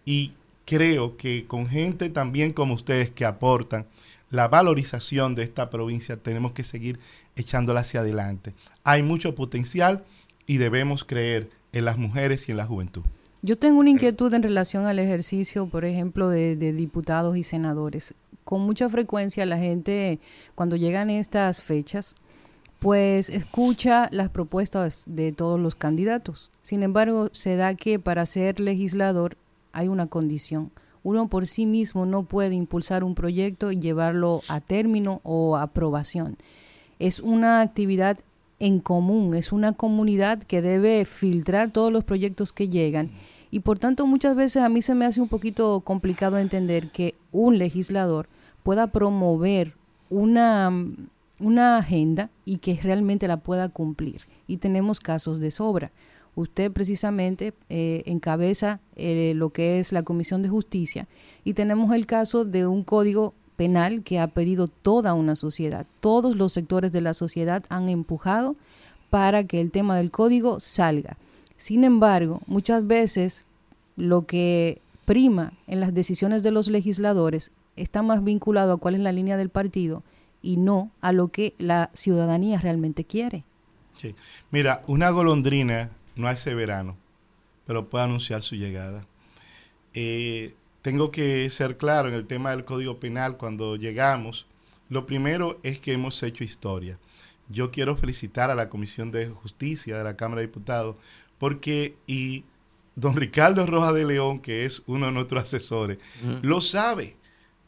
S7: y creo que con gente también como ustedes que aportan la valorización de esta provincia tenemos que seguir echándola hacia adelante. Hay mucho potencial y debemos creer en las mujeres y en la juventud.
S2: Yo tengo una inquietud en relación al ejercicio, por ejemplo, de, diputados y senadores. con mucha frecuencia la gente, cuando llegan estas fechas, pues escucha las propuestas de todos los candidatos. Sin embargo, se da que para ser legislador hay una condición. Uno por sí mismo no puede impulsar un proyecto y llevarlo a término o aprobación. Es una actividad en común, es una comunidad que debe filtrar todos los proyectos que llegan y por tanto muchas veces a mí se me hace un poquito complicado entender que un legislador pueda promover una, una agenda y que realmente la pueda cumplir. Y tenemos casos de sobra. Usted precisamente eh, encabeza eh, lo que es la Comisión de Justicia y tenemos el caso de un código penal que ha pedido toda una sociedad. Todos los sectores de la sociedad han empujado para que el tema del código salga. Sin embargo, muchas veces lo que prima en las decisiones de los legisladores está más vinculado a cuál es la línea del partido y no a lo que la ciudadanía realmente quiere.
S7: Mira, una golondrina no hace verano, pero puede anunciar su llegada. Eh, tengo que ser claro en el tema del Código Penal cuando llegamos. Lo primero es que hemos hecho historia. Yo quiero felicitar a la Comisión de Justicia de la Cámara de Diputados porque, y don Ricardo Roja de León, que es uno de nuestros asesores, lo sabe.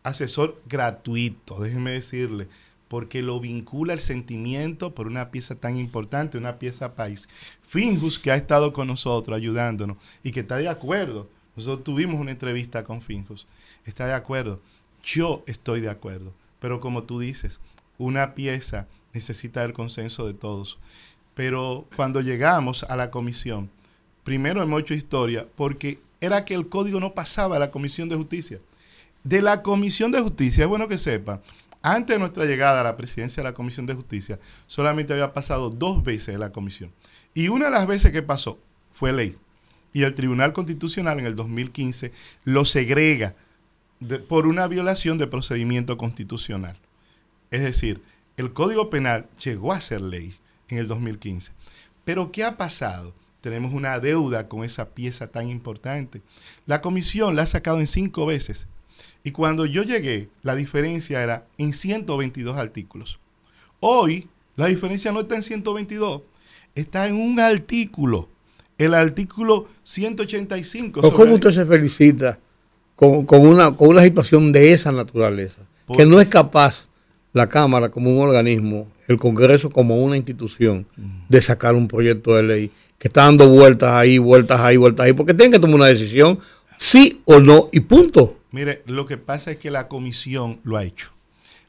S7: Asesor gratuito, déjenme decirle, porque lo vincula el sentimiento por una pieza tan importante, una pieza país. Finjus, que ha estado con nosotros ayudándonos y que está de acuerdo nosotros tuvimos una entrevista con Finjos. ¿Está de acuerdo? Yo estoy de acuerdo. Pero como tú dices, una pieza necesita el consenso de todos. Pero cuando llegamos a la comisión, primero hemos hecho historia porque era que el código no pasaba a la Comisión de Justicia. De la Comisión de Justicia, es bueno que sepa, antes de nuestra llegada a la presidencia de la Comisión de Justicia, solamente había pasado dos veces de la comisión. Y una de las veces que pasó fue ley y el Tribunal Constitucional en el 2015 lo segrega por una violación de procedimiento constitucional. Es decir, el Código Penal llegó a ser ley en el 2015. Pero ¿qué ha pasado? Tenemos una deuda con esa pieza tan importante. La comisión la ha sacado en cinco veces. Y cuando yo llegué, la diferencia era en 122 artículos. Hoy, la diferencia no está en 122, está en un artículo el artículo 185.
S3: ¿Cómo usted se felicita con, una, con una situación de esa naturaleza? que no es capaz la Cámara como un organismo, el Congreso como una institución, de sacar un proyecto de ley que está dando vueltas ahí, vueltas ahí, vueltas ahí, porque tiene que tomar una decisión, sí o no, y punto.
S7: Mire, lo que pasa es que la comisión lo ha hecho.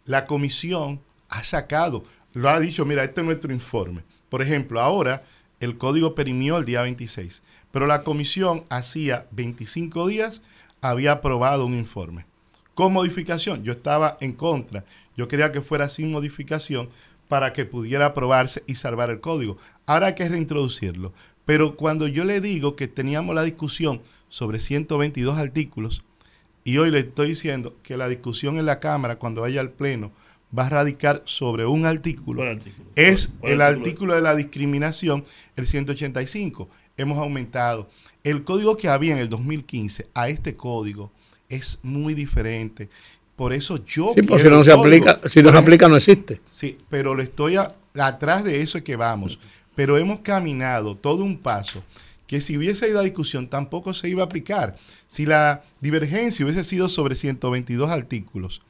S7: La comisión ha sacado, lo ha dicho, mira, este es nuestro informe. Por ejemplo, ahora el código perimió el día 26, pero la comisión hacía 25 días había aprobado un informe. Con modificación, yo estaba en contra, yo quería que fuera sin modificación para que pudiera aprobarse y salvar el código. Ahora hay que reintroducirlo. Pero cuando yo le digo que teníamos la discusión sobre 122 artículos, y hoy le estoy diciendo que la discusión en la Cámara, cuando vaya al Pleno, va a radicar sobre un artículo. Es el artículo de la discriminación, el 185. Hemos aumentado. El código que había en el 2015 a este código es muy diferente. Por eso yo...
S3: Sí, pues si no se aplica, si no se aplica no existe.
S7: Sí, pero le estoy atrás de eso que vamos. Pero hemos caminado todo un paso que si hubiese ido a discusión tampoco se iba a aplicar. Si la divergencia hubiese sido sobre 122 artículos,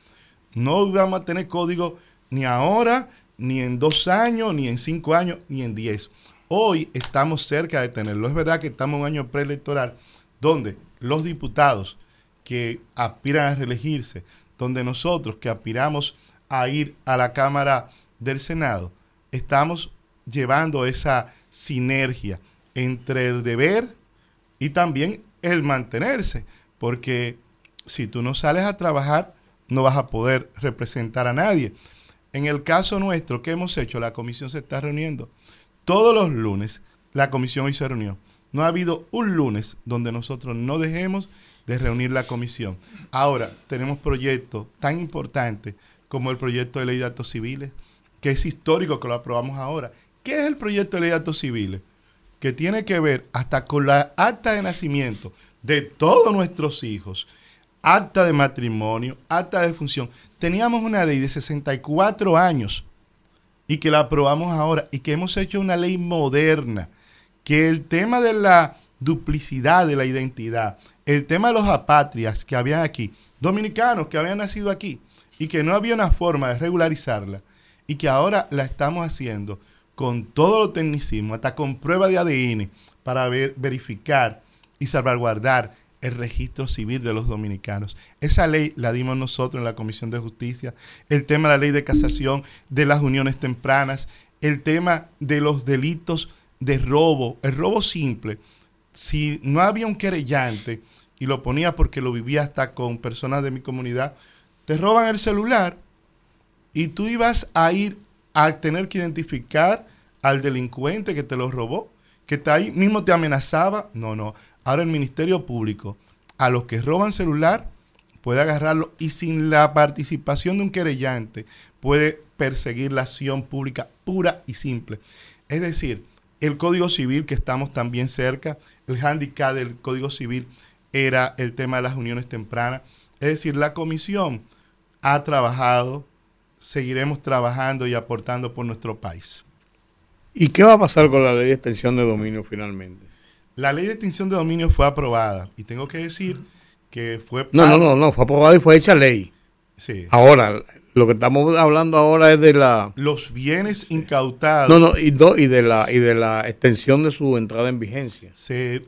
S7: no vamos a tener código ni ahora, ni en dos años, ni en cinco años, ni en diez. Hoy estamos cerca de tenerlo. Es verdad que estamos en un año preelectoral donde los diputados que aspiran a reelegirse, donde nosotros que aspiramos a ir a la Cámara del Senado, estamos llevando esa sinergia entre el deber y también el mantenerse, porque si tú no sales a trabajar, no vas a poder representar a nadie. En el caso nuestro, ¿qué hemos hecho? La comisión se está reuniendo. Todos los lunes, la comisión hoy se reunió. No ha habido un lunes donde nosotros no dejemos de reunir la comisión. Ahora, tenemos proyectos tan importantes como el proyecto de ley de actos civiles, que es histórico que lo aprobamos ahora. ¿Qué es el proyecto de ley de actos civiles? Que tiene que ver hasta con la acta de nacimiento de todos nuestros hijos acta de matrimonio, acta de función. Teníamos una ley de 64 años y que la aprobamos ahora y que hemos hecho una ley moderna, que el tema de la duplicidad de la identidad, el tema de los apatrias que habían aquí, dominicanos que habían nacido aquí y que no había una forma de regularizarla y que ahora la estamos haciendo con todo lo tecnicismo, hasta con prueba de ADN para ver, verificar y salvaguardar el registro civil de los dominicanos. Esa ley la dimos nosotros en la Comisión de Justicia, el tema de la ley de casación, de las uniones tempranas, el tema de los delitos de robo, el robo simple. Si no había un querellante, y lo ponía porque lo vivía hasta con personas de mi comunidad, te roban el celular y tú ibas a ir a tener que identificar al delincuente que te lo robó, que está ahí mismo te amenazaba. No, no. Ahora el Ministerio Público, a los que roban celular, puede agarrarlo y sin la participación de un querellante puede perseguir la acción pública pura y simple. Es decir, el Código Civil, que estamos también cerca, el handicap del Código Civil era el tema de las uniones tempranas. Es decir, la comisión ha trabajado, seguiremos trabajando y aportando por nuestro país.
S3: ¿Y qué va a pasar con la ley de extensión de dominio finalmente?
S7: La ley de extinción de dominio fue aprobada y tengo que decir que fue...
S3: No, no, no, no, fue aprobada y fue hecha ley. Sí. Ahora, lo que estamos hablando ahora es de la...
S7: Los bienes incautados.
S3: No, no, y, y, de, la, y de la extensión de su entrada en vigencia.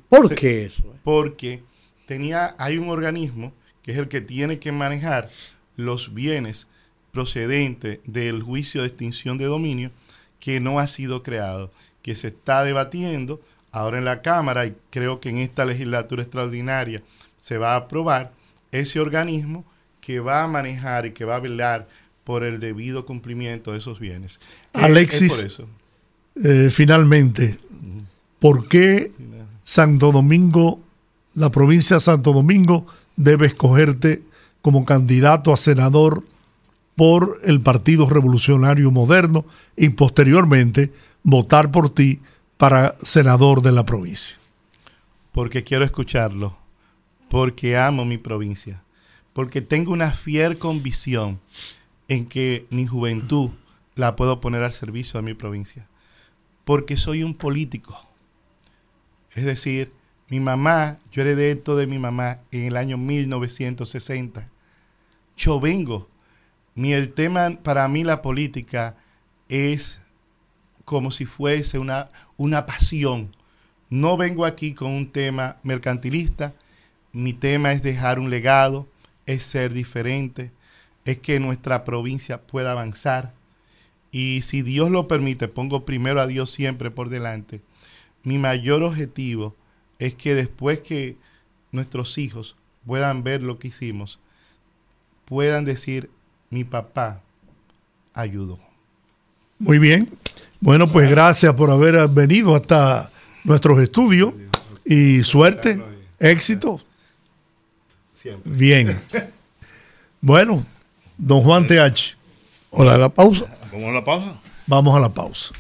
S3: ¿Por qué eso?
S7: Porque tenía, hay un organismo que es el que tiene que manejar los bienes procedentes del juicio de extinción de dominio que no ha sido creado, que se está debatiendo ahora en la Cámara y creo que en esta legislatura extraordinaria se va a aprobar ese organismo que va a manejar y que va a velar por el debido cumplimiento de esos bienes.
S1: Alexis, eh, finalmente, ¿por qué Santo Domingo, la provincia de Santo Domingo, debe escogerte como candidato a senador por el Partido Revolucionario Moderno y posteriormente votar por ti para senador de la provincia?
S7: Porque quiero escucharlo, porque amo mi provincia, porque tengo una fiel convicción en que mi juventud la puedo poner al servicio de mi provincia, porque soy un político. Es decir, mi mamá, yo heredé esto de mi mamá en el año 1960. Yo vengo, ni el tema para mí la política es como si fuese una, una pasión. No vengo aquí con un tema mercantilista, mi tema es dejar un legado, es ser diferente, es que nuestra provincia pueda avanzar. Y si Dios lo permite, pongo primero a Dios siempre por delante. Mi mayor objetivo es que después que nuestros hijos puedan ver lo que hicimos, puedan decir, mi papá ayudó.
S1: Muy bien. Bueno, pues gracias por haber venido hasta nuestros estudios y suerte, éxito. Bien. Bueno, don Juan TH.
S3: Hola, la pausa.
S4: ¿Vamos a la pausa?
S1: Vamos a la pausa.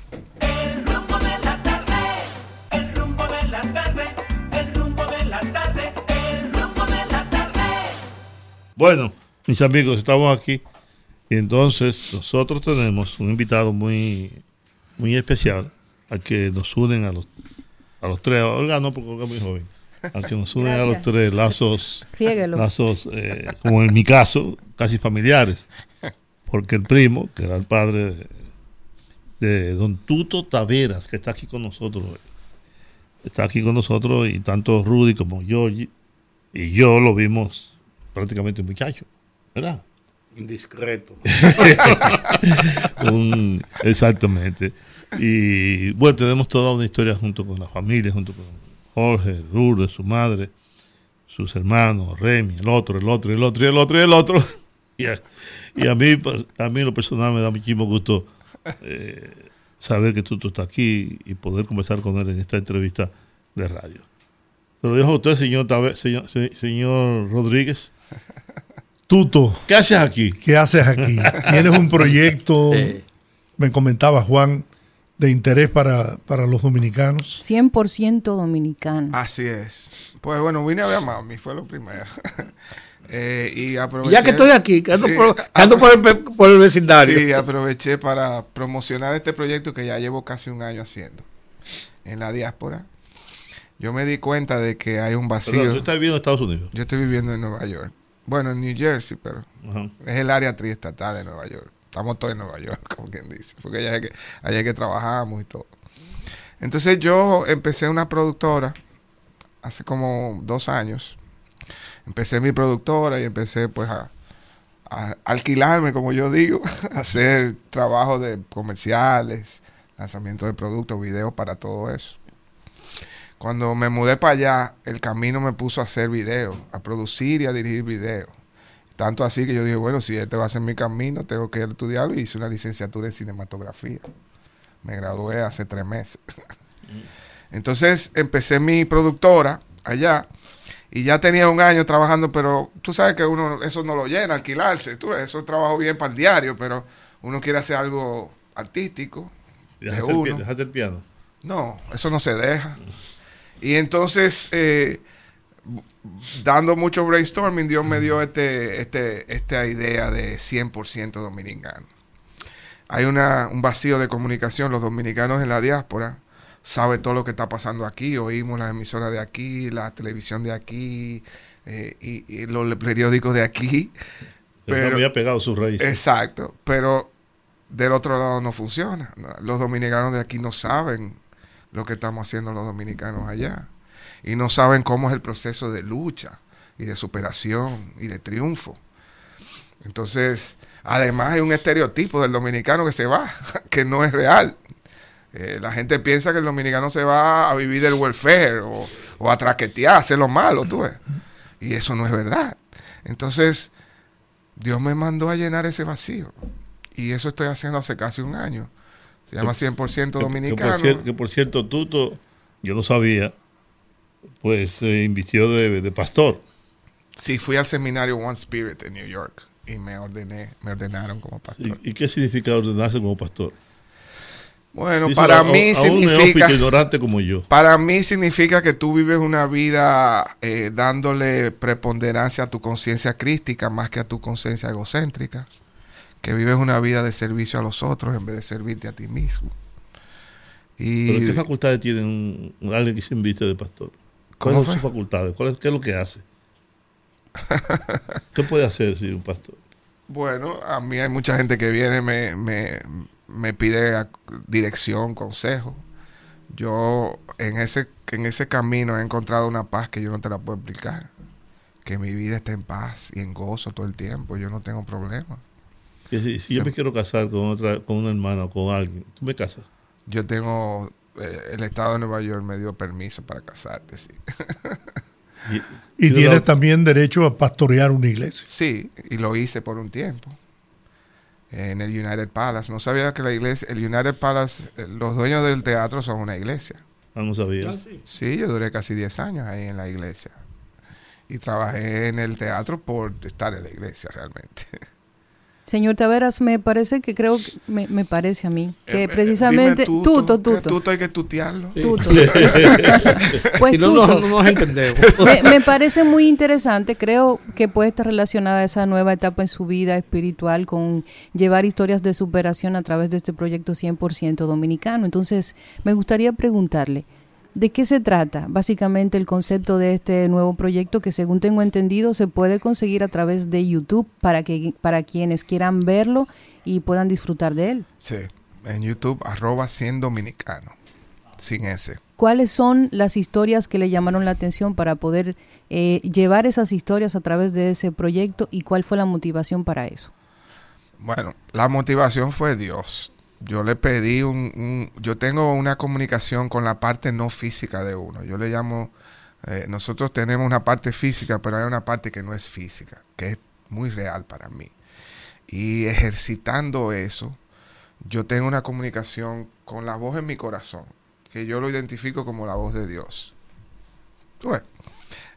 S4: Bueno, mis amigos, estamos aquí y entonces nosotros tenemos un invitado muy muy especial al que nos unen a los, a los tres. Olga no, porque Olga es muy joven. Al que nos unen a los tres lazos, lazos eh, como en mi caso, casi familiares. Porque el primo, que era el padre de, don Tuto Taveras, que está aquí con nosotros hoy, está aquí con nosotros y tanto Rudy como Georgie y yo lo vimos prácticamente muchacho, ¿verdad?
S3: Indiscreto.
S4: exactamente. Y bueno, tenemos toda una historia junto con la familia, junto con Jorge, Lourdes, su madre, sus hermanos, Remy, el otro, el otro, el otro, el otro, el otro. Y a, a mí, a mí lo personal me da muchísimo gusto eh, saber que tú, tú, estás aquí y poder conversar con él en esta entrevista de radio. Pero dijo usted, señor, señor, señor Rodríguez.
S1: Tuto.
S4: ¿Qué haces aquí?
S1: ¿Qué haces aquí? Tienes un proyecto, me comentaba Juan, de interés para, para los dominicanos.
S2: 100% dominicano.
S8: Así es. Pues bueno, vine a ver a mami, fue lo primero.
S3: Eh, y ya que estoy aquí, que ando, por, el, vecindario.
S8: Sí, aproveché para promocionar este proyecto que ya llevo casi un año haciendo en la diáspora. Yo me di cuenta de que hay un vacío.
S4: ¿Tú estás viviendo en Estados Unidos?
S8: Yo estoy viviendo en Nueva York. Bueno, en New Jersey, pero es el área triestatal de Nueva York. Estamos todos en Nueva York, como quien dice. Porque allá es que, allá es que trabajamos y todo. Entonces yo empecé una productora hace como dos años empecé mi productora y empecé pues a, alquilarme, como yo digo, a hacer trabajo de comerciales, lanzamiento de productos, videos para todo eso. Cuando me mudé para allá, el camino me puso a hacer videos, a producir y a dirigir videos. Tanto así que yo dije, bueno, si este va a ser mi camino, tengo que estudiarlo y hice una licenciatura en cinematografía. Me gradué hace tres meses. Entonces empecé mi productora allá y ya tenía un año trabajando, pero tú sabes que uno eso no lo llena, alquilarse, tú, eso trabajo bien para el diario, pero uno quiere hacer algo artístico.
S4: ¿Dejaste, el, piano?
S8: No, eso no se deja. Y entonces, eh, dando mucho brainstorming, Dios me dio este, este, esta idea de 100% dominicano. Hay una, un vacío de comunicación, los dominicanos en la diáspora sabe todo lo que está pasando aquí, oímos las emisoras de aquí, la televisión de aquí eh, y, los periódicos de aquí.
S4: Pero había pegado sus raíces.
S8: Exacto, pero del otro lado no funciona. Los dominicanos de aquí no saben lo que estamos haciendo los dominicanos allá y no saben cómo es el proceso de lucha y de superación y de triunfo. Entonces, además hay un estereotipo del dominicano que se va, que no es real. Eh, la gente piensa que el dominicano se va a vivir del welfare o, a traquetear, hacer lo malo, tú ves. Y eso no es verdad. Entonces, Dios me mandó a llenar ese vacío. Y eso estoy haciendo hace casi un año. Se llama 100% dominicano.
S4: Que, por cierto, Tuto, yo lo sabía, pues se invistió de, pastor.
S8: Sí, fui al seminario One Spirit en New York y me ordené, me ordenaron como pastor.
S4: ¿Y, y qué significa ordenarse como pastor?
S8: Bueno, para mí significa.
S4: ignorante como yo.
S8: Para mí significa que tú vives una vida eh, dándole preponderancia a tu conciencia crística más que a tu conciencia egocéntrica. Que vives una vida de servicio a los otros en vez de servirte a ti mismo.
S4: Y, ¿Pero qué facultades tiene un, alguien que se invite de pastor? ¿Cuáles son sus facultades? ¿Cuál es, ¿Qué es lo que hace? ¿Qué puede hacer si un pastor?
S8: Bueno, a mí hay mucha gente que viene, me, me me pide dirección, consejo. Yo en ese, en ese camino he encontrado una paz que yo no te la puedo explicar. Que mi vida esté en paz y en gozo todo el tiempo. Yo no tengo
S4: Si, yo me quiero casar con otra, con una hermana o con alguien, ¿tú me casas?
S8: Yo tengo, eh, el Estado de Nueva York me dio permiso para casarte, sí.
S1: y, y tienes también derecho a pastorear una iglesia.
S8: Sí, y lo hice por un tiempo en el United Palace. No sabía que la iglesia, el United Palace, eh, los dueños del teatro son una iglesia.
S4: Ah, no sabía.
S8: Ah, sí, yo duré casi 10 años ahí en la iglesia. Y trabajé en el teatro por estar en la iglesia realmente.
S2: Señor Taveras, me parece que creo, me, me parece a mí, que eh, eh, precisamente... tuto, tuto, tuto.
S8: Tuto hay que tutearlo.
S2: Tuto. pues tuto. No, nos entendemos. Me, parece muy interesante, creo que puede estar relacionada a esa nueva etapa en su vida espiritual con llevar historias de superación a través de este proyecto 100% dominicano. Entonces, me gustaría preguntarle, ¿De qué se trata básicamente el concepto de este nuevo proyecto que según tengo entendido se puede conseguir a través de YouTube para, que, para quienes quieran verlo y puedan disfrutar de él?
S8: Sí, en YouTube arroba 100 dominicano, sin ese.
S2: ¿Cuáles son las historias que le llamaron la atención para poder eh, llevar esas historias a través de ese proyecto y cuál fue la motivación para eso?
S8: Bueno, la motivación fue Dios yo le pedí un, yo tengo una comunicación con la parte no física de uno. Yo le llamo, eh, nosotros tenemos una parte física, pero hay una parte que no es física, que es muy real para mí. Y ejercitando eso, yo tengo una comunicación con la voz en mi corazón, que yo lo identifico como la voz de Dios.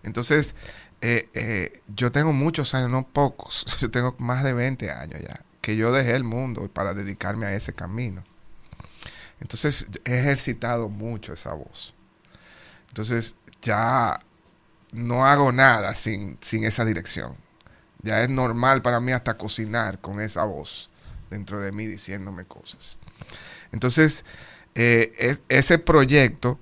S8: entonces, eh, eh, yo tengo muchos años, no pocos, yo tengo más de 20 años ya que yo dejé el mundo para dedicarme a ese camino. Entonces he ejercitado mucho esa voz. Entonces ya no hago nada sin, sin esa dirección. Ya es normal para mí hasta cocinar con esa voz dentro de mí diciéndome cosas. Entonces, eh, ese proyecto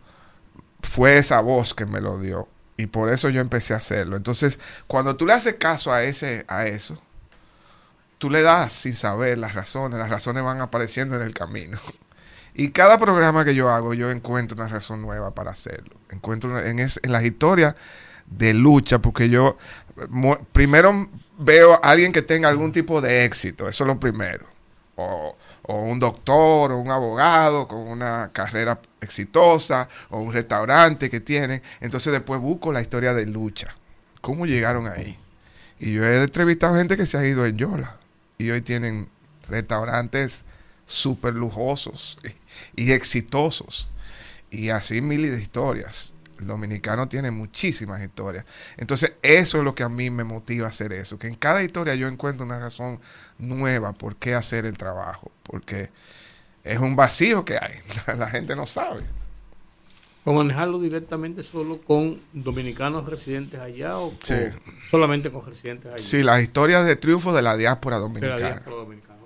S8: fue esa voz que me lo dio. Y por eso yo empecé a hacerlo. Entonces, cuando tú le haces caso a, ese, a eso, tú le das sin saber las razones. Las razones van apareciendo en el camino. Y cada programa que yo hago, yo encuentro una razón nueva para hacerlo. Encuentro en, en las historias de lucha, porque yo primero veo a alguien que tenga algún tipo de éxito, eso es lo primero. O, un doctor, o un abogado con una carrera exitosa, o un restaurante que tiene. Entonces después busco la historia de lucha. ¿Cómo llegaron ahí? Y yo he entrevistado gente que se ha ido en Yola. Y hoy tienen restaurantes súper lujosos y exitosos. Y así miles de historias. El dominicano tiene muchísimas historias. Entonces, eso es lo que a mí me motiva a hacer eso. Que en cada historia yo encuentro una razón nueva por qué hacer el trabajo. Porque es un vacío que hay. La gente no sabe.
S3: ¿O manejarlo directamente solo con dominicanos residentes allá o solamente con residentes allá?
S8: Sí, las historias de triunfo de la diáspora dominicana. De la diáspora dominicana.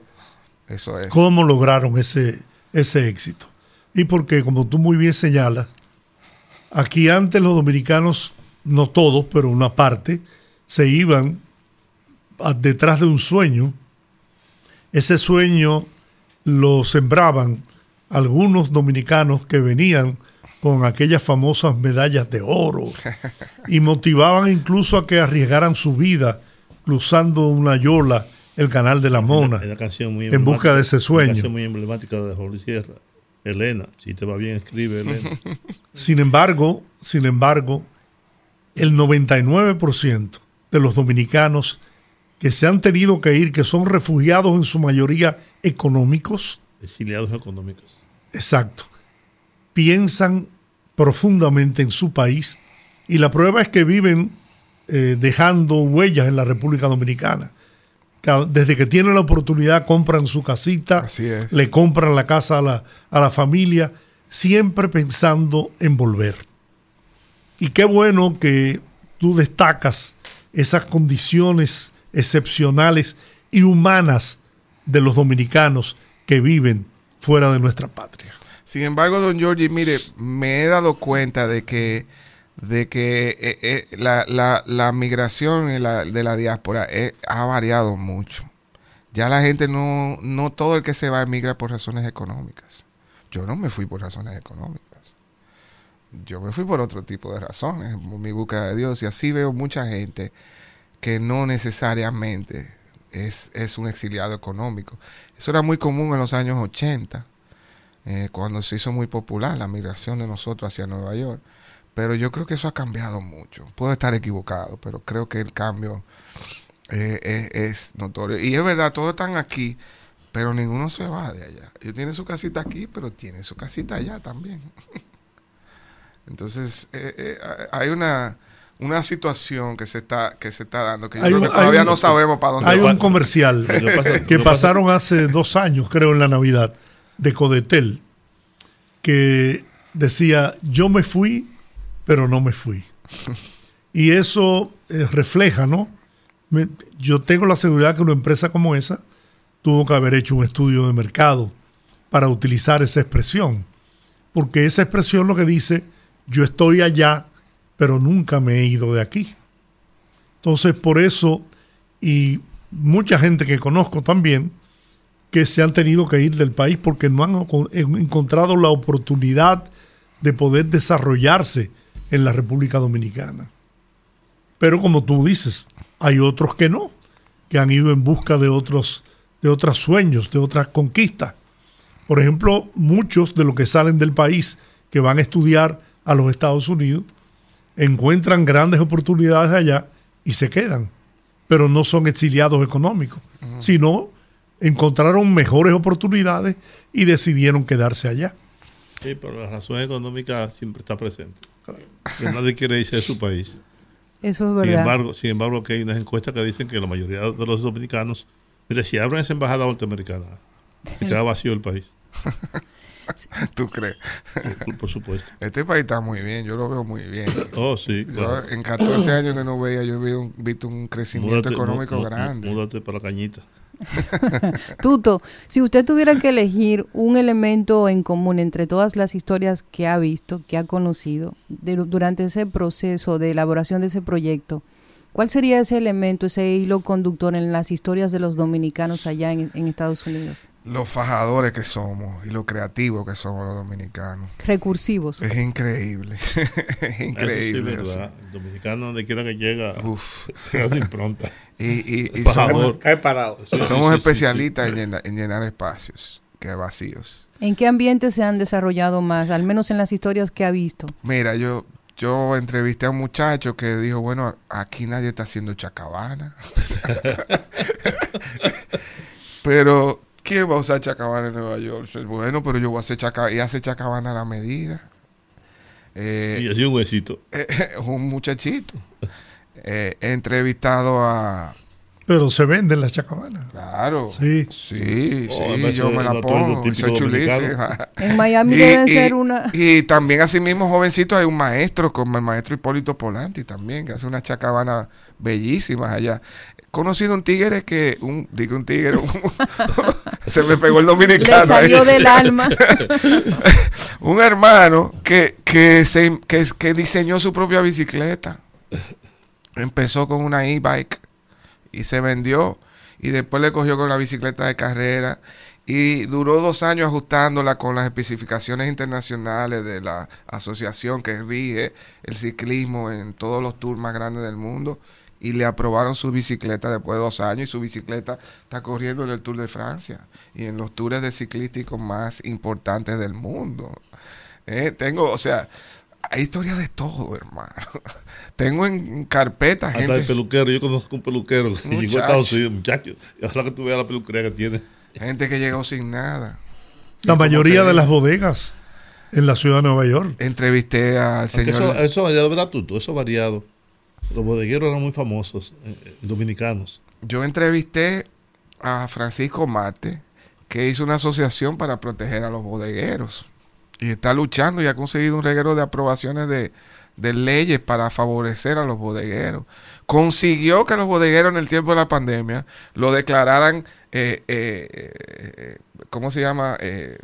S1: Eso es. ¿Cómo lograron ese, ese éxito? Y porque, como tú muy bien señalas, Aquí antes los dominicanos, no todos, pero una parte, se iban detrás de un sueño. Ese sueño lo sembraban algunos dominicanos que venían con aquellas famosas medallas de oro y motivaban incluso a que arriesgaran su vida cruzando una yola el canal de la Mona en busca de ese sueño. Una
S4: canción muy emblemática de Jorge Sierra. Elena, si te va bien, escribe Elena.
S1: sin embargo, sin embargo, el 99% de los dominicanos que se han tenido que ir, que son refugiados en su mayoría económicos.
S4: Exiliados económicos.
S1: Exacto. Piensan profundamente en su país y la prueba es que viven eh, dejando huellas en la República Dominicana desde que tienen la oportunidad compran su casita, le compran la casa a la, a la familia, siempre pensando en volver. Y qué bueno que tú destacas esas condiciones excepcionales y humanas de los dominicanos que viven fuera de nuestra patria.
S8: Sin embargo, don Giorgi, mire, me he dado cuenta de que de que eh, eh, la, la, migración de la, diáspora eh, ha variado mucho. Ya la gente no, no todo el que se va emigra por razones económicas. Yo no me fui por razones económicas. Yo me fui por otro tipo de razones, mi búsqueda de Dios. Y así veo mucha gente que no necesariamente es, es un exiliado económico. Eso era muy común en los años 80, cuando se hizo muy popular la migración de nosotros hacia Nueva York pero yo creo que eso ha cambiado mucho. Puedo estar equivocado, pero creo que el cambio eh, es, notorio. Y es verdad, todos están aquí, pero ninguno se va de allá. Ellos tienen su casita aquí, pero tienen su casita allá también. Entonces, eh, eh, hay una, una situación que se está que se está dando que, todavía no sabemos para dónde
S1: Hay un comercial que pasaron hace dos años, creo, en la Navidad, de Codetel, que decía, yo me fui pero no me fui. Y eso eh, refleja, ¿no? yo tengo la seguridad que una empresa como esa tuvo que haber hecho un estudio de mercado para utilizar esa expresión. Porque esa expresión lo que dice, yo estoy allá, pero nunca me he ido de aquí. Entonces, por eso, y mucha gente que conozco también, que se han tenido que ir del país porque no han encontrado la oportunidad de poder desarrollarse en la República Dominicana. Pero como tú dices, hay otros que no, que han ido en busca de otros, de otros sueños, de otras conquistas. Por ejemplo, muchos de los que salen del país, que van a estudiar a los Estados Unidos, encuentran grandes oportunidades allá y se quedan, pero no son exiliados económicos, sino encontraron mejores oportunidades y decidieron quedarse allá.
S4: Sí, pero la razón económica siempre está presente que nadie quiere irse de su país.
S2: Eso es verdad.
S4: Sin embargo, sin embargo, que hay unas encuestas que dicen que la mayoría de los dominicanos, mire, si abren esa embajada norteamericana, se queda vacío el país.
S8: ¿Tú crees?
S4: Por supuesto.
S8: Este país está muy bien, yo lo veo muy bien.
S4: Oh, sí.
S8: en 14 años que no veía, yo he visto un, crecimiento económico grande.
S4: Múdate para Cañita.
S2: Tuto, si usted tuviera que elegir un elemento en común entre todas las historias que ha visto, que ha conocido durante ese proceso de elaboración de ese proyecto, ¿Cuál sería ese elemento, ese hilo conductor en las historias de los dominicanos allá en, Estados Unidos?
S8: Los fajadores que somos y lo creativos que somos los dominicanos.
S2: Recursivos.
S8: Es increíble. es increíble.
S4: Es verdad. El dominicano, donde quiera que llega, Uf. impronta.
S8: y, y, somos, somos especialistas en en llenar espacios que vacíos.
S2: ¿En qué ambiente se han desarrollado más, al menos en las historias que ha visto?
S8: Mira, yo yo entrevisté a un muchacho que dijo, bueno, aquí nadie está haciendo chacabana. pero, ¿quién va a usar chacabana en Nueva York? Bueno, pero yo voy a hacer chacabana, y hace chacabana a la medida.
S4: Eh, y así un huesito.
S8: un muchachito. Eh, he entrevistado a,
S1: pero se venden las chacabanas.
S8: Claro.
S1: Sí.
S8: Sí, oh, sí, yo me la pongo.
S2: En Miami deben ser una.
S8: Y también, así mismo, jovencitos, hay un maestro, como el maestro Hipólito Polanti también, que hace unas chacabanas bellísimas allá. He conocido un tigre que, un, digo un tigre, se me pegó el dominicano. Le
S2: salió del alma.
S8: un hermano que, que, se, que, que diseñó su propia bicicleta. Empezó con una e-bike y se vendió y después le cogió con la bicicleta de carrera y duró dos años ajustándola con las especificaciones internacionales de la asociación que rige el ciclismo en todos los tours más grandes del mundo y le aprobaron su bicicleta después de dos años y su bicicleta está corriendo en el Tour de Francia y en los tours de ciclísticos más importantes del mundo. Eh, tengo, o sea, hay historias de todo, hermano. Tengo en carpeta
S4: gente. Hasta el peluquero. Yo conozco un peluquero que llegó a Estados Unidos, muchacho. Y ahora que tú veas la peluquería que tiene.
S8: Gente que llegó sin nada.
S1: La mayoría de las bodegas en la ciudad de Nueva York.
S8: Entrevisté al señor.
S4: Eso, eso, variado, ¿verdad, Tuto? Eso variado. Los bodegueros eran muy famosos, eh, eh, dominicanos.
S8: Yo entrevisté a Francisco Marte, que hizo una asociación para proteger a los bodegueros y está luchando y ha conseguido un reguero de aprobaciones de, leyes para favorecer a los bodegueros. Consiguió que los bodegueros en el tiempo de la pandemia lo declararan, eh, eh, eh ¿cómo se llama? Eh,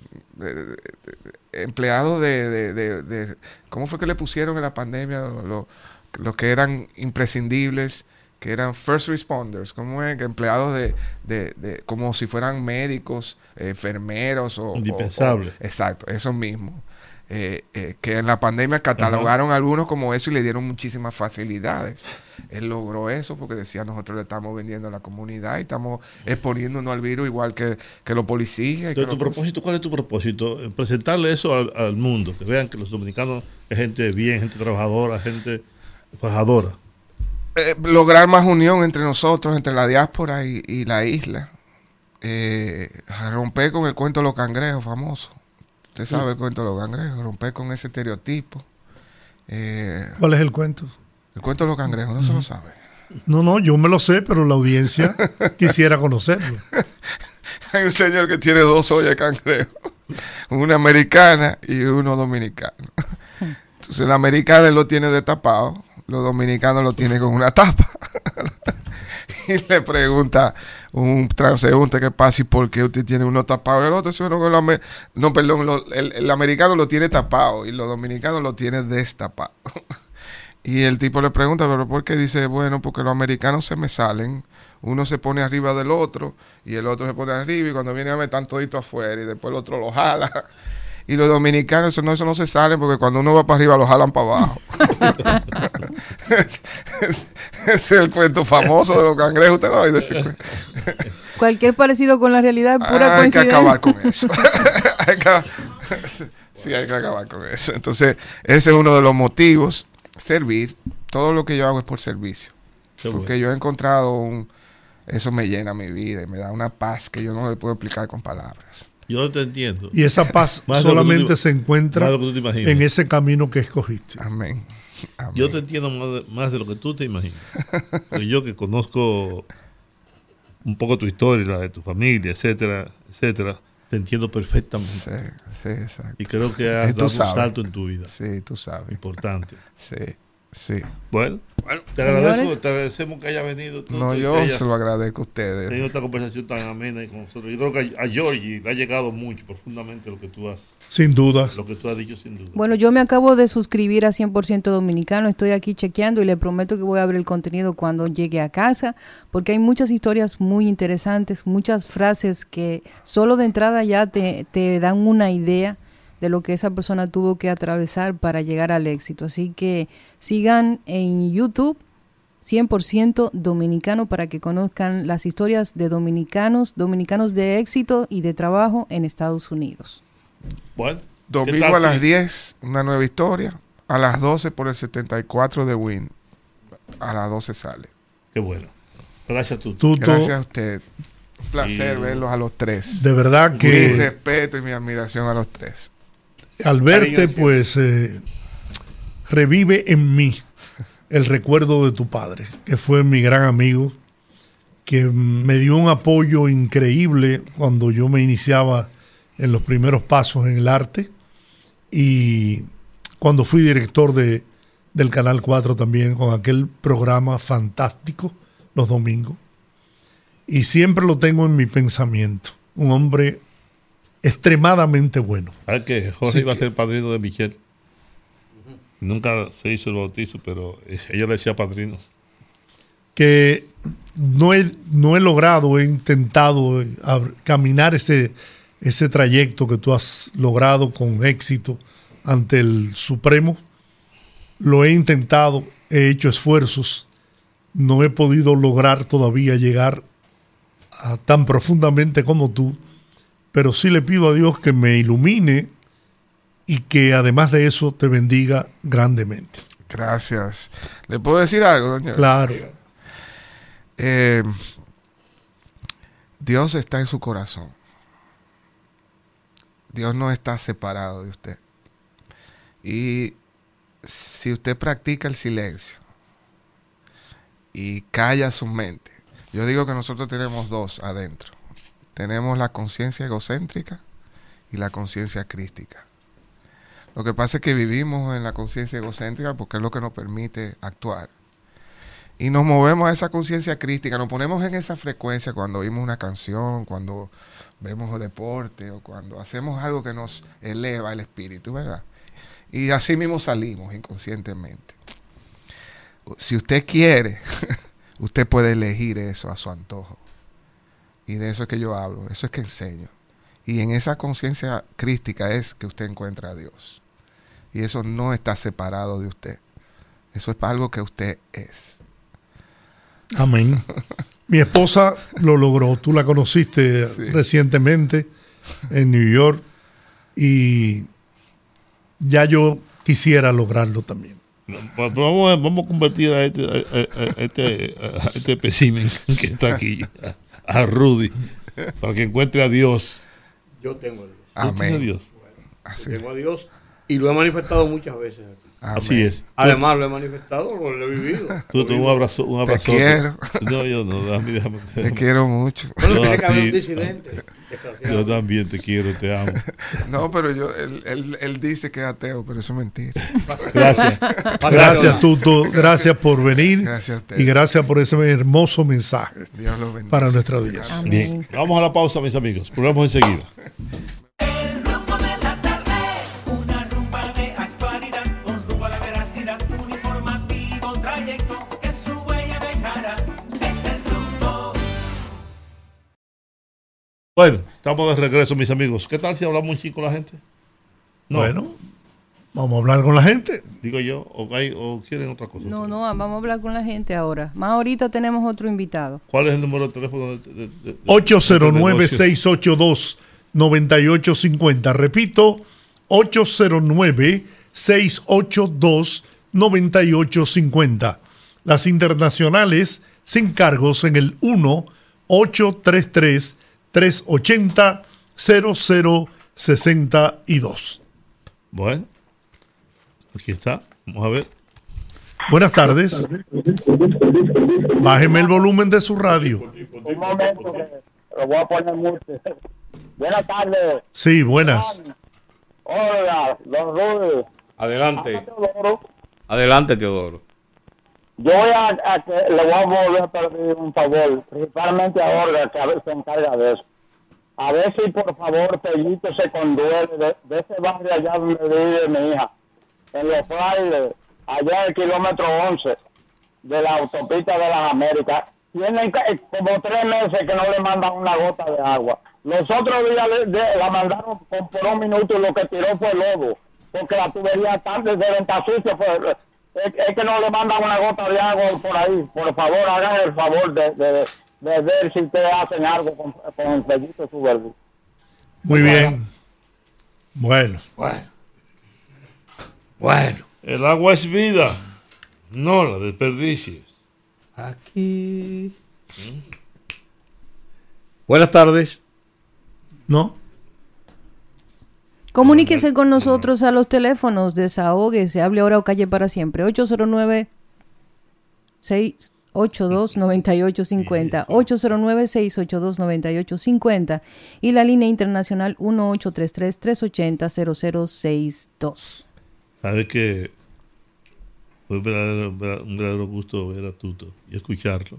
S8: empleados de, de, ¿Cómo fue que le pusieron en la pandemia los que eran imprescindibles? Que eran first responders, como empleados de, de, como si fueran médicos, enfermeros o...
S4: Indispensables.
S8: exacto, eso mismo. Eh, eh, que en la pandemia catalogaron algunos como eso y le dieron muchísimas facilidades. Él logró eso porque decía nosotros le estamos vendiendo a la comunidad y estamos exponiéndonos al virus igual que, que los policías.
S4: tu propósito, ¿Cuál es tu propósito? Eh, presentarle eso al, mundo, que vean que los dominicanos es gente bien, gente trabajadora, gente fajadora.
S8: Eh, lograr más unión entre nosotros, entre la diáspora y, la isla. Eh, romper con el cuento de los cangrejos famoso. Usted sabe el cuento de los cangrejos, romper con ese estereotipo.
S1: Eh, ¿Cuál es el cuento?
S8: El cuento de los cangrejos, no se lo sabe.
S1: No, no, yo me lo sé, pero la audiencia quisiera conocerlo.
S8: Hay un señor que tiene dos ollas de cangrejo, una americana y uno dominicano. Entonces la americana lo tiene destapado los dominicanos lo tienen con una tapa. y le pregunta un transeúnte que pasa y por qué usted tiene uno tapado y el otro. no, perdón, el, americano lo tiene tapado y los dominicanos lo tienen destapado. y el tipo le pregunta, pero ¿por qué? Dice, bueno, porque los americanos se me salen. Uno se pone arriba del otro y el otro se pone arriba y cuando viene a meter todito afuera y después el otro lo jala. Y los dominicanos, eso no, eso no se sale porque cuando uno va para arriba lo jalan para abajo. Ese es el cuento famoso de los cangrejos. Usted no decir.
S2: Cualquier parecido con la realidad es pura coincidencia.
S8: Hay que acabar con eso. sí, hay que acabar con eso. Entonces, ese es uno de los motivos. Servir. Todo lo que yo hago es por servicio. porque yo he encontrado un... Eso me llena mi vida y me da una paz que yo no le puedo explicar con palabras.
S4: Yo te entiendo.
S1: Y esa paz solamente se encuentra en ese camino que escogiste.
S8: Amén.
S4: Yo te entiendo más de, lo que tú te imaginas. yo que conozco un poco tu historia, la de tu familia, etcétera, etcétera, Te entiendo perfectamente.
S8: Sí, sí, exacto.
S4: Y creo que has dado un salto en tu vida.
S8: Sí, tú sabes.
S4: Importante.
S8: Sí, sí.
S4: Bueno, te, agradezco, te agradecemos que haya venido.
S8: no, yo se lo agradezco a ustedes.
S4: Tenido esta conversación tan amena con nosotros. Yo creo que a, a Georgie le ha llegado mucho, profundamente, lo que tú has
S1: sin duda.
S4: Lo que tú has dicho, sin duda.
S2: Bueno, yo me acabo de suscribir a 100% Dominicano. Estoy aquí chequeando y le prometo que voy a ver el contenido cuando llegue a casa, porque hay muchas historias muy interesantes, muchas frases que solo de entrada ya te, te dan una idea de lo que esa persona tuvo que atravesar para llegar al éxito. Así que sigan en YouTube 100% dominicano para que conozcan las historias de dominicanos, dominicanos de éxito y de trabajo en Estados Unidos.
S4: Bueno,
S8: Domingo a las 10, una nueva historia. A las 12 por el 74 de Win. A las 12 sale.
S4: Qué bueno. Gracias a tú.
S8: Gracias a usted. Un placer verlos a los tres.
S1: De verdad que.
S8: Mi respeto y mi admiración a los tres.
S1: Al verte, pues, eh, revive en mí el recuerdo de tu padre, que fue mi gran amigo, que me dio un apoyo increíble cuando yo me iniciaba en los primeros pasos en el arte y cuando fui director de, del Canal 4 también con aquel programa fantástico los domingos. Y siempre lo tengo en mi pensamiento. Un hombre extremadamente bueno.
S4: ¿Sabes que Jorge iba a ser padrino de Michelle? Nunca se hizo el bautizo, pero ella le decía padrino.
S1: Que no he, no he logrado, he intentado caminar ese, ese trayecto que tú has logrado con éxito ante el Supremo. Lo he intentado, he hecho esfuerzos, no he podido lograr todavía llegar a tan profundamente como tú, pero sí le pido a Dios que me ilumine y que además de eso te bendiga grandemente.
S8: Gracias. ¿Le puedo decir algo, doña?
S1: Claro.
S8: Eh, Dios está en su corazón. Dios no está separado de usted. Y si usted practica el silencio y calla su mente, yo digo que nosotros tenemos dos adentro. Tenemos la conciencia egocéntrica y la conciencia crística. Lo que pasa es que vivimos en la conciencia egocéntrica porque es lo que nos permite actuar. Y nos movemos a esa conciencia crítica, nos ponemos en esa frecuencia cuando oímos una canción, cuando vemos deporte o cuando hacemos algo que nos eleva el espíritu, ¿verdad? Y así mismo salimos inconscientemente. Si usted quiere, usted puede elegir eso a su antojo. Y de eso es que yo hablo, eso es que enseño. Y en esa conciencia crística es que usted encuentra a Dios. Y eso no está separado de usted. Eso es algo que usted es.
S1: Amén. Mi esposa lo logró, tú la conociste recientemente en New York y ya yo quisiera lograrlo también.
S4: vamos, a, convertir a este, a, este, este que está aquí, a Rudy, para que encuentre a Dios.
S3: Yo tengo a Dios.
S4: Amén.
S3: Dios. tengo a Dios y lo he manifestado muchas veces
S4: Así es.
S3: Además, lo he manifestado, lo he vivido.
S4: Tú, tú un abrazo. Un abrazo.
S8: Te quiero.
S4: No, yo no, déjame, déjame.
S8: Te quiero mucho.
S3: Bueno, tiene que haber un disidente.
S4: Yo también te quiero, te amo.
S8: No, pero yo, él, él, él dice que es ateo, pero eso es mentira.
S1: Gracias. Gracias, Tuto. Gracias por venir. Gracias a usted. Y gracias por ese hermoso mensaje.
S8: Dios lo bendiga.
S1: Para nuestra audiencia.
S4: Bien. Vamos a la pausa, mis amigos. Volvemos enseguida. Bueno, estamos de regreso, mis amigos. ¿Qué tal si hablamos un chico con la gente?
S1: Bueno, vamos a hablar con la gente.
S4: Digo yo, o, quieren otra cosa.
S2: No, no, vamos a hablar con la gente ahora. Más ahorita tenemos otro invitado.
S4: ¿Cuál es el número de teléfono?
S1: 809-682-9850. Repito, 809-682-9850. Las internacionales sin cargos en el 1 833 380 0062.
S4: Bueno, aquí está. Vamos a ver.
S1: Buenas tardes. Bájeme el volumen de su radio.
S9: Un momento, lo voy a poner mucho. Buenas tardes.
S1: Sí, buenas.
S9: Hola, don Rudy.
S3: Adelante. Adelante, Teodoro.
S9: Yo voy a, le voy a a pedir un favor, principalmente ahora que a veces se encarga de eso. A ver si por favor Pellito se conduele de, ese barrio allá donde vive mi hija, en los frailes, allá el kilómetro 11 de la autopista de las Américas. Tienen como tres meses que no le mandan una gota de agua. Los otros días la mandaron por, un minuto y lo que tiró fue lobo, porque la tubería tan de venta sucia fue es, que no le mandan una gota de agua por ahí. Por favor, hagan el favor de, de, ver si ustedes hacen algo con, con el pellito su verde.
S1: Muy bien. Bueno.
S4: Bueno. Bueno. El agua es vida. No la desperdicies.
S3: Aquí. Buenas tardes.
S1: No.
S2: Comuníquese con nosotros a los teléfonos, desahogue, se hable ahora o calle para siempre. 809 682 9850 809 682 9850 y la línea internacional 1833 380 0062.
S4: Sabe que fue un verdadero, gusto ver a Tuto y escucharlo.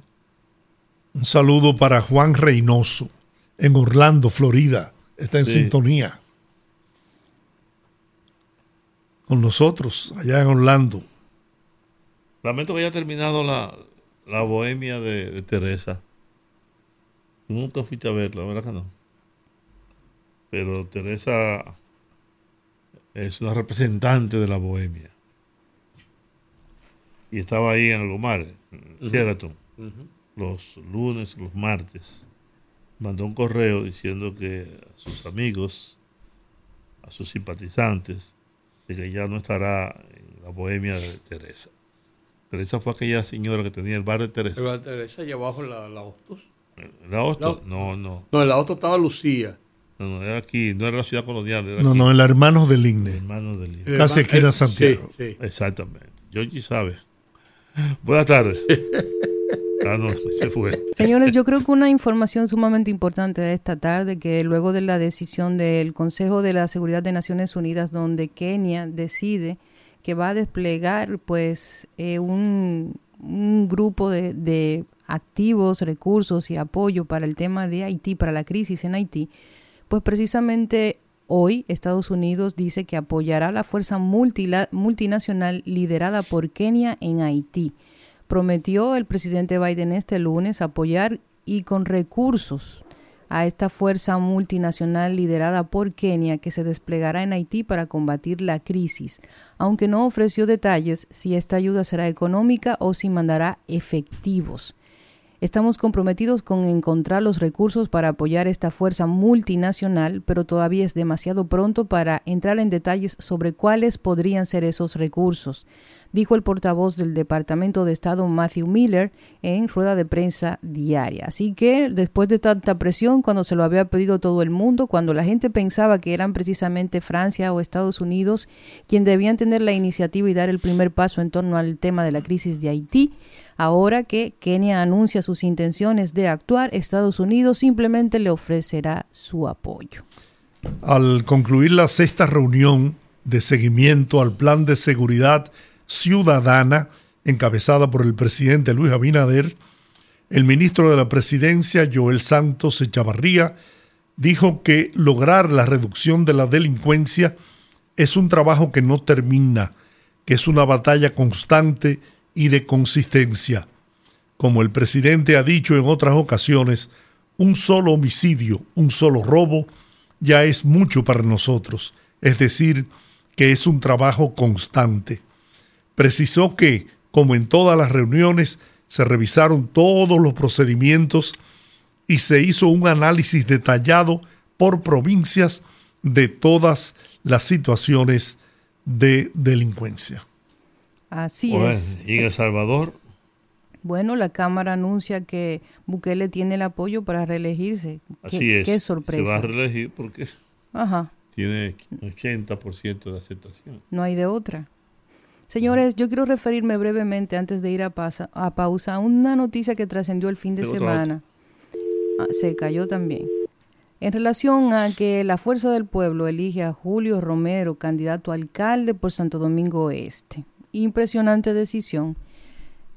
S1: Un saludo para Juan Reynoso en Orlando, Florida. Está en sintonía con nosotros allá en Orlando.
S4: Lamento que haya terminado la, bohemia de, Teresa. Nunca fuiste a verla, ¿verdad que no? Pero Teresa es una representante de la bohemia. Y estaba ahí en Alomar, en Sheraton, los lunes, los martes. Mandó un correo diciendo que a sus amigos, a sus simpatizantes, que ya no estará en la bohemia de Teresa. Teresa fue aquella señora que tenía el bar de Teresa.
S3: El bar de Teresa allá abajo la, la Hostos.
S4: ¿La Hostos? No, no.
S3: No, en la Hostos estaba Lucía.
S4: No, no, era aquí, no era la ciudad colonial.
S1: no, no, en la Hermanos del Igne.
S4: Hermanos del Igne.
S1: Casi aquí era Santiago.
S4: Sí, sí. Exactamente. Georgie sabe. Buenas tardes. Se fue.
S2: Señores, yo creo que una información sumamente importante de esta tarde, que luego de la decisión del Consejo de la Seguridad de Naciones Unidas, donde Kenia decide que va a desplegar pues eh, un, grupo de, de activos, recursos y apoyo para el tema de Haití, para la crisis en Haití, pues precisamente hoy Estados Unidos dice que apoyará la fuerza multinacional liderada por Kenia en Haití prometió el presidente Biden este lunes apoyar y con recursos a esta fuerza multinacional liderada por Kenia que se desplegará en Haití para combatir la crisis, aunque no ofreció detalles si esta ayuda será económica o si mandará efectivos. Estamos comprometidos con encontrar los recursos para apoyar esta fuerza multinacional, pero todavía es demasiado pronto para entrar en detalles sobre cuáles podrían ser esos recursos dijo el portavoz del Departamento de Estado Matthew Miller en rueda de prensa diaria. Así que después de tanta presión, cuando se lo había pedido todo el mundo, cuando la gente pensaba que eran precisamente Francia o Estados Unidos quien debían tener la iniciativa y dar el primer paso en torno al tema de la crisis de Haití, ahora que Kenia anuncia sus intenciones de actuar, Estados Unidos simplemente le ofrecerá su apoyo.
S1: Al concluir la sexta reunión de seguimiento al plan de seguridad ciudadana encabezada por el presidente Luis Abinader, el ministro de la Presidencia, Joel Santos Echavarría, dijo que lograr la reducción de la delincuencia es un trabajo que no termina, que es una batalla constante y de consistencia. Como el presidente ha dicho en otras ocasiones, un solo homicidio, un solo robo, ya es mucho para nosotros, es decir, que es un trabajo constante. Precisó que, como en todas las reuniones, se revisaron todos los procedimientos y se hizo un análisis detallado por provincias de todas las situaciones de delincuencia.
S2: Así es.
S4: ¿Y en El Salvador?
S2: Bueno, la Cámara anuncia que Bukele tiene el apoyo para reelegirse.
S4: Así es.
S2: Qué sorpresa.
S4: Se va a reelegir porque
S2: Ajá.
S4: tiene 80% de aceptación.
S2: No hay de otra. Señores, yo quiero referirme brevemente antes de ir a, pausa a una noticia que trascendió el fin de semana. Ah, se cayó también. En relación a que la Fuerza del Pueblo elige a Julio Romero, candidato a alcalde por Santo Domingo Este. Impresionante decisión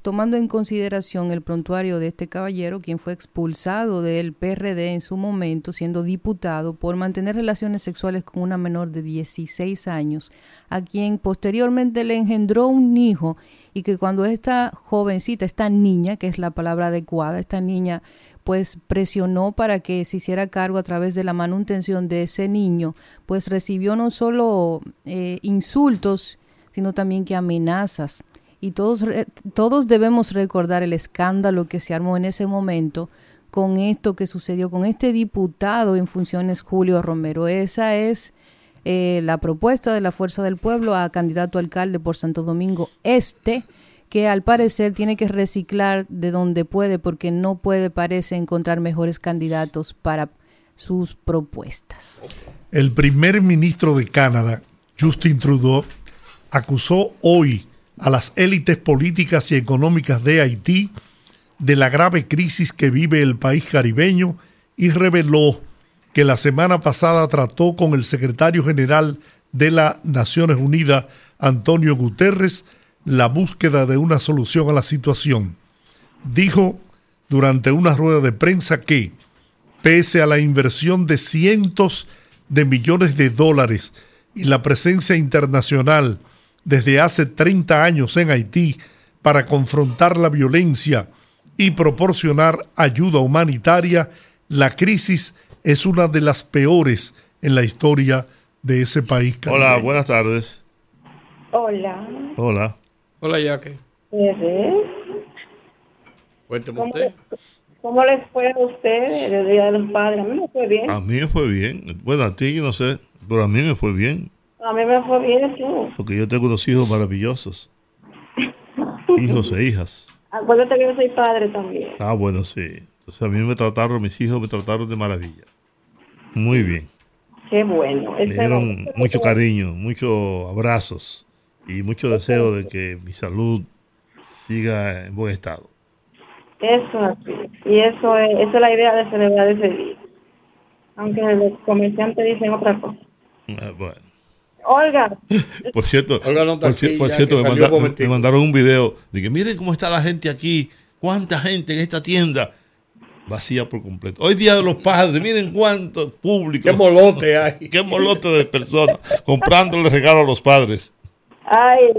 S2: tomando en consideración el prontuario de este caballero, quien fue expulsado del PRD en su momento, siendo diputado, por mantener relaciones sexuales con una menor de 16 años, a quien posteriormente le engendró un hijo y que cuando esta jovencita, esta niña, que es la palabra adecuada, esta niña pues presionó para que se hiciera cargo a través de la manutención de ese niño, pues recibió no solo eh, insultos, sino también que amenazas y todos, todos debemos recordar el escándalo que se armó en ese momento con esto que sucedió con este diputado en funciones Julio Romero. Esa es eh, la propuesta de la Fuerza del Pueblo a candidato alcalde por Santo Domingo Este, que al parecer tiene que reciclar de donde puede porque no puede, parece, encontrar mejores candidatos para sus propuestas.
S1: El primer ministro de Canadá, Justin Trudeau, acusó hoy a las élites políticas y económicas de Haití de la grave crisis que vive el país caribeño y reveló que la semana pasada trató con el secretario general de las Naciones Unidas, Antonio Guterres, la búsqueda de una solución a la situación. Dijo durante una rueda de prensa que, pese a la inversión de cientos de millones de dólares y la presencia internacional desde hace 30 años en Haití para confrontar la violencia y proporcionar ayuda humanitaria, la crisis es una de las peores en la historia de ese país.
S4: Hola, buenas tardes.
S10: Hola.
S4: Hola.
S3: Hola, Yaque.
S10: Cuénteme usted. ¿Cómo les fue a usted el Día de los Padres? A mí me fue bien.
S4: A mí me fue bien. Bueno, a ti no sé, pero a mí me fue bien.
S10: A mí me fue bien, sí.
S4: Porque yo tengo dos hijos maravillosos. hijos e hijas.
S10: Acuérdate que yo soy padre también.
S4: Ah, bueno, sí. Entonces a mí me trataron, mis hijos me trataron de maravilla. Muy bien.
S10: Qué bueno.
S4: Me dieron mucho cariño, muchos abrazos y mucho deseo de que mi salud siga en buen estado.
S10: Eso así. Y eso es, esa es la idea de celebrar ese día. Aunque los comerciantes dicen otra cosa.
S4: Ah, bueno.
S10: Olga.
S4: Por cierto, por, cierto me, mandaron un video de que miren cómo está la gente aquí, cuánta gente en esta tienda vacía por completo. Hoy día de los padres, miren cuánto público.
S3: Qué molote hay.
S4: Qué molote de personas comprándole regalo a los padres.
S10: Ay.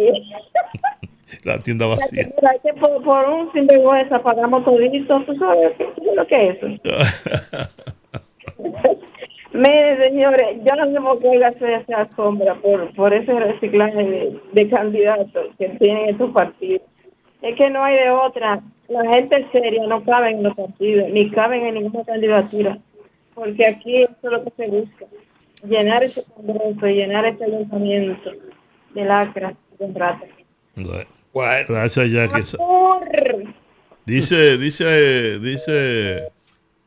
S4: La tienda vacía.
S10: Que por, por, un sinvergüenza pagamos todito, ¿tú sabes lo que es eso? Mire, señores, yo no sé por qué se, se asombra por, por ese reciclaje de, candidatos que tienen estos partidos. Es que no hay de otra. La gente seria no cabe en los partidos, ni caben en ninguna candidatura. Porque aquí eso es lo que se busca. Llenar ese congreso, llenar ese ayuntamiento de lacra, de rata.
S4: Bueno, gracias, ya que Dice, dice, dice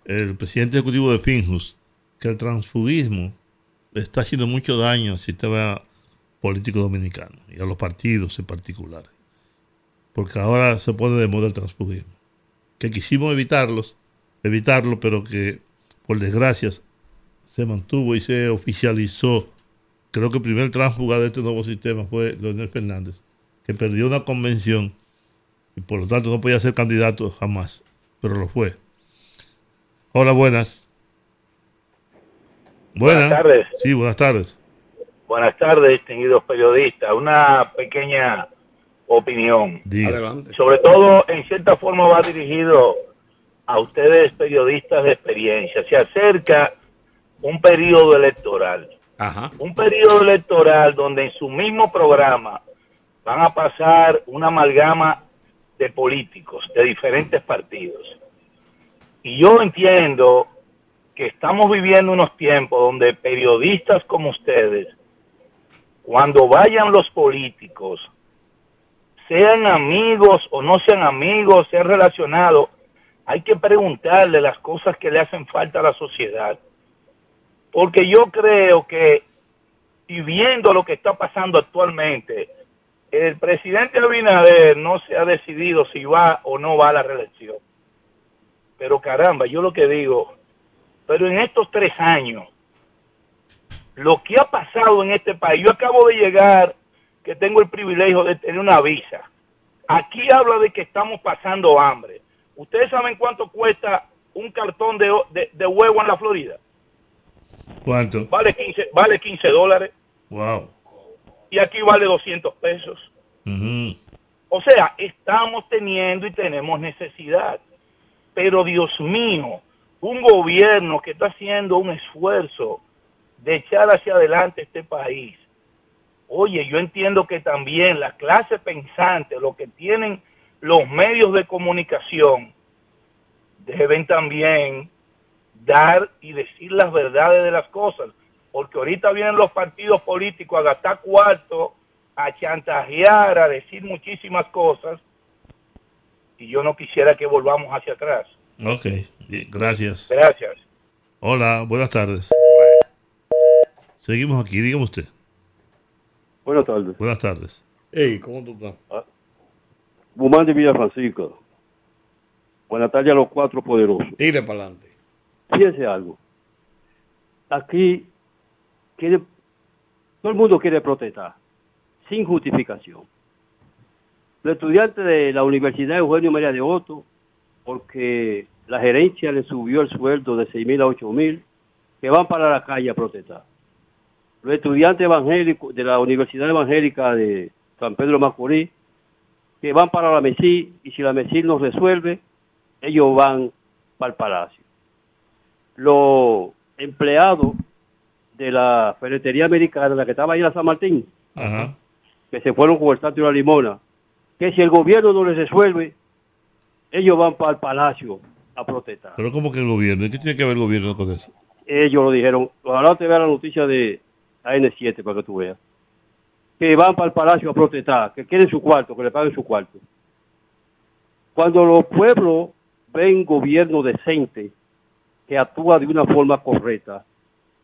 S4: el presidente ejecutivo de Finjus que el transfugismo está haciendo mucho daño al sistema político dominicano y a los partidos en particular. Porque ahora se pone de moda el transfugismo. Que quisimos evitarlos, evitarlo, pero que por desgracia se mantuvo y se oficializó. Creo que el primer transfuga de este nuevo sistema fue Leonel Fernández, que perdió una convención y por lo tanto no podía ser candidato jamás, pero lo fue. Hola, buenas.
S11: Buenas, tardes.
S4: Sí, buenas tardes.
S11: Buenas tardes, distinguidos periodistas. Una pequeña opinión. Sobre todo, en cierta forma, va dirigido a ustedes, periodistas de experiencia. Se acerca un periodo electoral. Un periodo electoral donde en su mismo programa van a pasar una amalgama de políticos de diferentes partidos. Y yo entiendo que estamos viviendo unos tiempos donde periodistas como ustedes, cuando vayan los políticos, sean amigos o no sean amigos, sean relacionados, hay que preguntarle las cosas que le hacen falta a la sociedad. Porque yo creo que, y viendo lo que está pasando actualmente, el presidente Abinader no se ha decidido si va o no va a la reelección. Pero caramba, yo lo que digo, Pero en estos tres años, lo que ha pasado en este país, yo acabo de llegar, que tengo el privilegio de tener una visa. Aquí habla de que estamos pasando hambre. ¿Ustedes saben cuánto cuesta un cartón de, huevo en la Florida?
S4: ¿Cuánto?
S11: Vale 15, vale 15 dólares.
S4: Wow.
S11: Y aquí vale 200 pesos. O sea, estamos teniendo y tenemos necesidad. Pero Dios mío, un gobierno que está haciendo un esfuerzo de echar hacia adelante este país. Oye, yo entiendo que también la clase pensante, lo que tienen los medios de comunicación, deben también dar y decir las verdades de las cosas, porque ahorita vienen los partidos políticos a gastar cuarto, a chantajear, a decir muchísimas cosas, y yo no quisiera que volvamos hacia atrás.
S4: Ok, gracias.
S11: Gracias.
S4: Hola, buenas tardes. Seguimos aquí, dígame usted.
S12: Buenas tardes.
S4: Buenas tardes.
S3: Hey, ¿cómo tú estás? Ah,
S12: de Villa Francisco. Buenas tardes a los cuatro poderosos.
S3: Tire para adelante.
S12: Fíjense algo. Aquí quiere, todo el mundo quiere protestar, sin justificación. Los estudiantes de la Universidad Eugenio María de Otto, porque la gerencia le subió el sueldo de 6 mil a 8 mil, que van para la calle a protestar. Los estudiantes evangélicos de la Universidad Evangélica de San Pedro Macorís, que van para la MESI, y si la MESI no resuelve, ellos van para el palacio. Los empleados de la ferretería americana, la que estaba ahí en la San Martín, que se fueron con el Santo y la Limona, que si el gobierno no les resuelve, ellos van para el palacio a protestar.
S4: Pero ¿cómo que el gobierno? ¿Qué tiene que ver el gobierno con eso?
S12: Ellos lo dijeron. Ojalá te vea la noticia de AN7 para que tú veas. Que van para el palacio a protestar, que quieren su cuarto, que le paguen su cuarto. Cuando los pueblos ven gobierno decente que actúa de una forma correcta,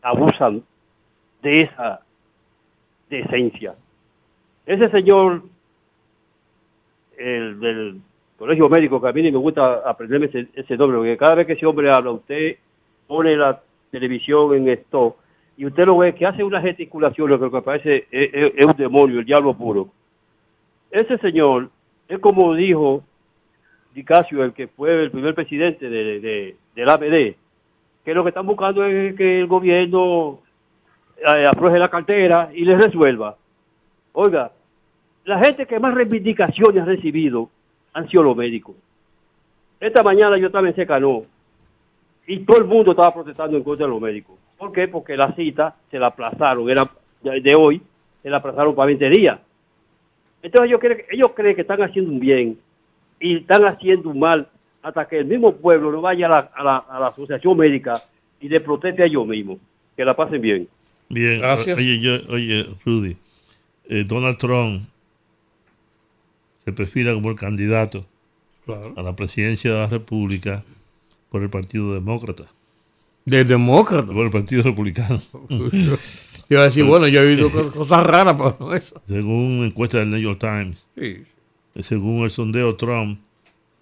S12: abusan de esa decencia. Ese señor, el del colegio médico, que a mí me gusta aprenderme ese, ese nombre, porque cada vez que ese hombre habla, usted pone la televisión en esto y usted lo ve que hace una gesticulación, lo que parece es, un demonio, el diablo puro. Ese señor es como dijo Dicasio, el que fue el primer presidente de, de, del ABD, que lo que están buscando es que el gobierno eh, la cartera y les resuelva. Oiga, la gente que más reivindicaciones ha recibido han sido los médicos. Esta mañana yo estaba en Secanó y todo el mundo estaba protestando en contra de los médicos. ¿Por qué? Porque la cita se la aplazaron, era de hoy, se la aplazaron para 20 días. Entonces ellos creen, ellos creen que están haciendo un bien y están haciendo un mal hasta que el mismo pueblo no vaya a la, asociación médica y le proteste a ellos mismos. Que la pasen bien.
S4: Bien, Gracias. Oye, oye Rudy, eh, Donald Trump se perfila como el candidato a la presidencia de la República por el Partido Demócrata.
S3: ¿De demócrata?
S4: Por el Partido Republicano.
S3: Iba a decir, bueno, yo he oído cosas raras, pero eso.
S4: Según encuesta del New York Times, eh, según el sondeo, Trump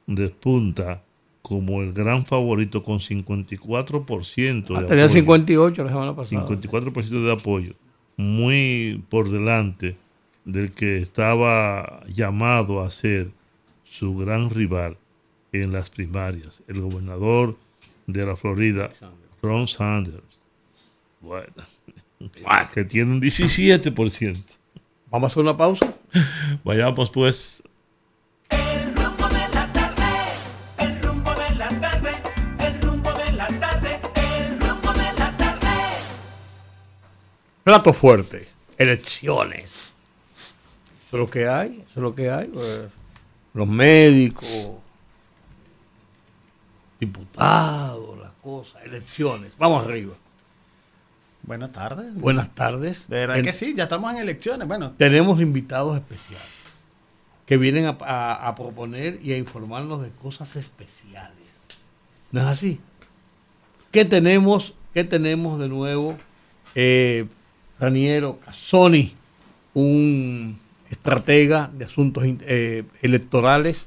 S4: despunta como el gran favorito con 54%
S3: ah, tenía 58 la semana pasada.
S4: 54% de apoyo. Muy por delante del que estaba llamado a ser su gran rival en las primarias, el gobernador de la Florida, Ron Sanders. Bueno, que tiene un 17%.
S3: Vamos a hacer una pausa.
S4: Vayamos pues.
S13: El rumbo de la tarde, el rumbo de la tarde, el rumbo de la tarde, el rumbo de la tarde.
S3: Plato fuerte, elecciones. Es lo que hay, eso es lo que hay. Pues, los médicos, diputados, las cosas, elecciones. Vamos arriba.
S14: Buenas tardes.
S3: Buenas tardes.
S14: De verdad que sí, ya estamos en elecciones. Bueno.
S3: Tenemos invitados especiales que vienen a, proponer y a informarnos de cosas especiales. ¿No es así? ¿Qué tenemos, qué tenemos de nuevo? Eh, Raniero Casoni, un estratega de asuntos eh, electorales,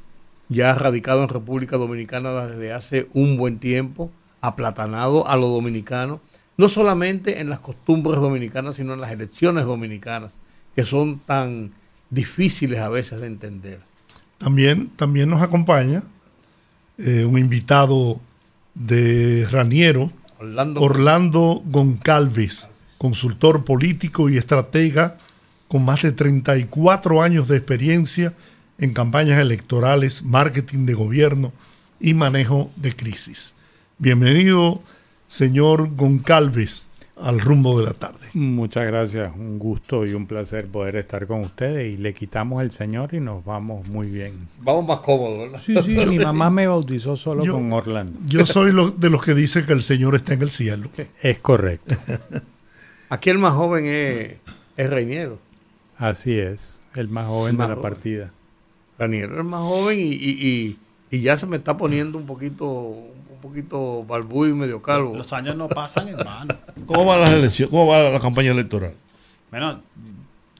S3: ya radicado en República Dominicana desde hace un buen tiempo, aplatanado a los dominicanos, no solamente en las costumbres dominicanas, sino en las elecciones dominicanas, que son tan difíciles a veces de entender.
S1: También, también nos acompaña eh, un invitado de Raniero,
S3: Orlando,
S1: Orlando Goncalves, consultor político y estratega con más de 34 años de experiencia en campañas electorales, marketing de gobierno y manejo de crisis. Bienvenido, señor Goncalves, al rumbo de la tarde.
S15: Muchas gracias, un gusto y un placer poder estar con ustedes y le quitamos el señor y nos vamos muy bien.
S3: Vamos más cómodos, ¿verdad?
S15: Sí, sí, mi mamá me bautizó solo
S1: Yo-
S15: con Orlando.
S1: Yo soy lo- de los que dicen que el señor está en el cielo.
S15: Es correcto.
S3: Aquí el más joven es, es Reiniero.
S15: Así es, el más joven
S3: Más
S15: de la
S3: joven.
S15: partida.
S3: Reiniero es el más joven y, y- y- y ya se me está poniendo un poquito, un poquito barbú y medio calvo.
S14: Los años no pasan en vano.
S4: ¿Cómo va la elección? ¿Cómo va la campaña electoral?
S14: Bueno,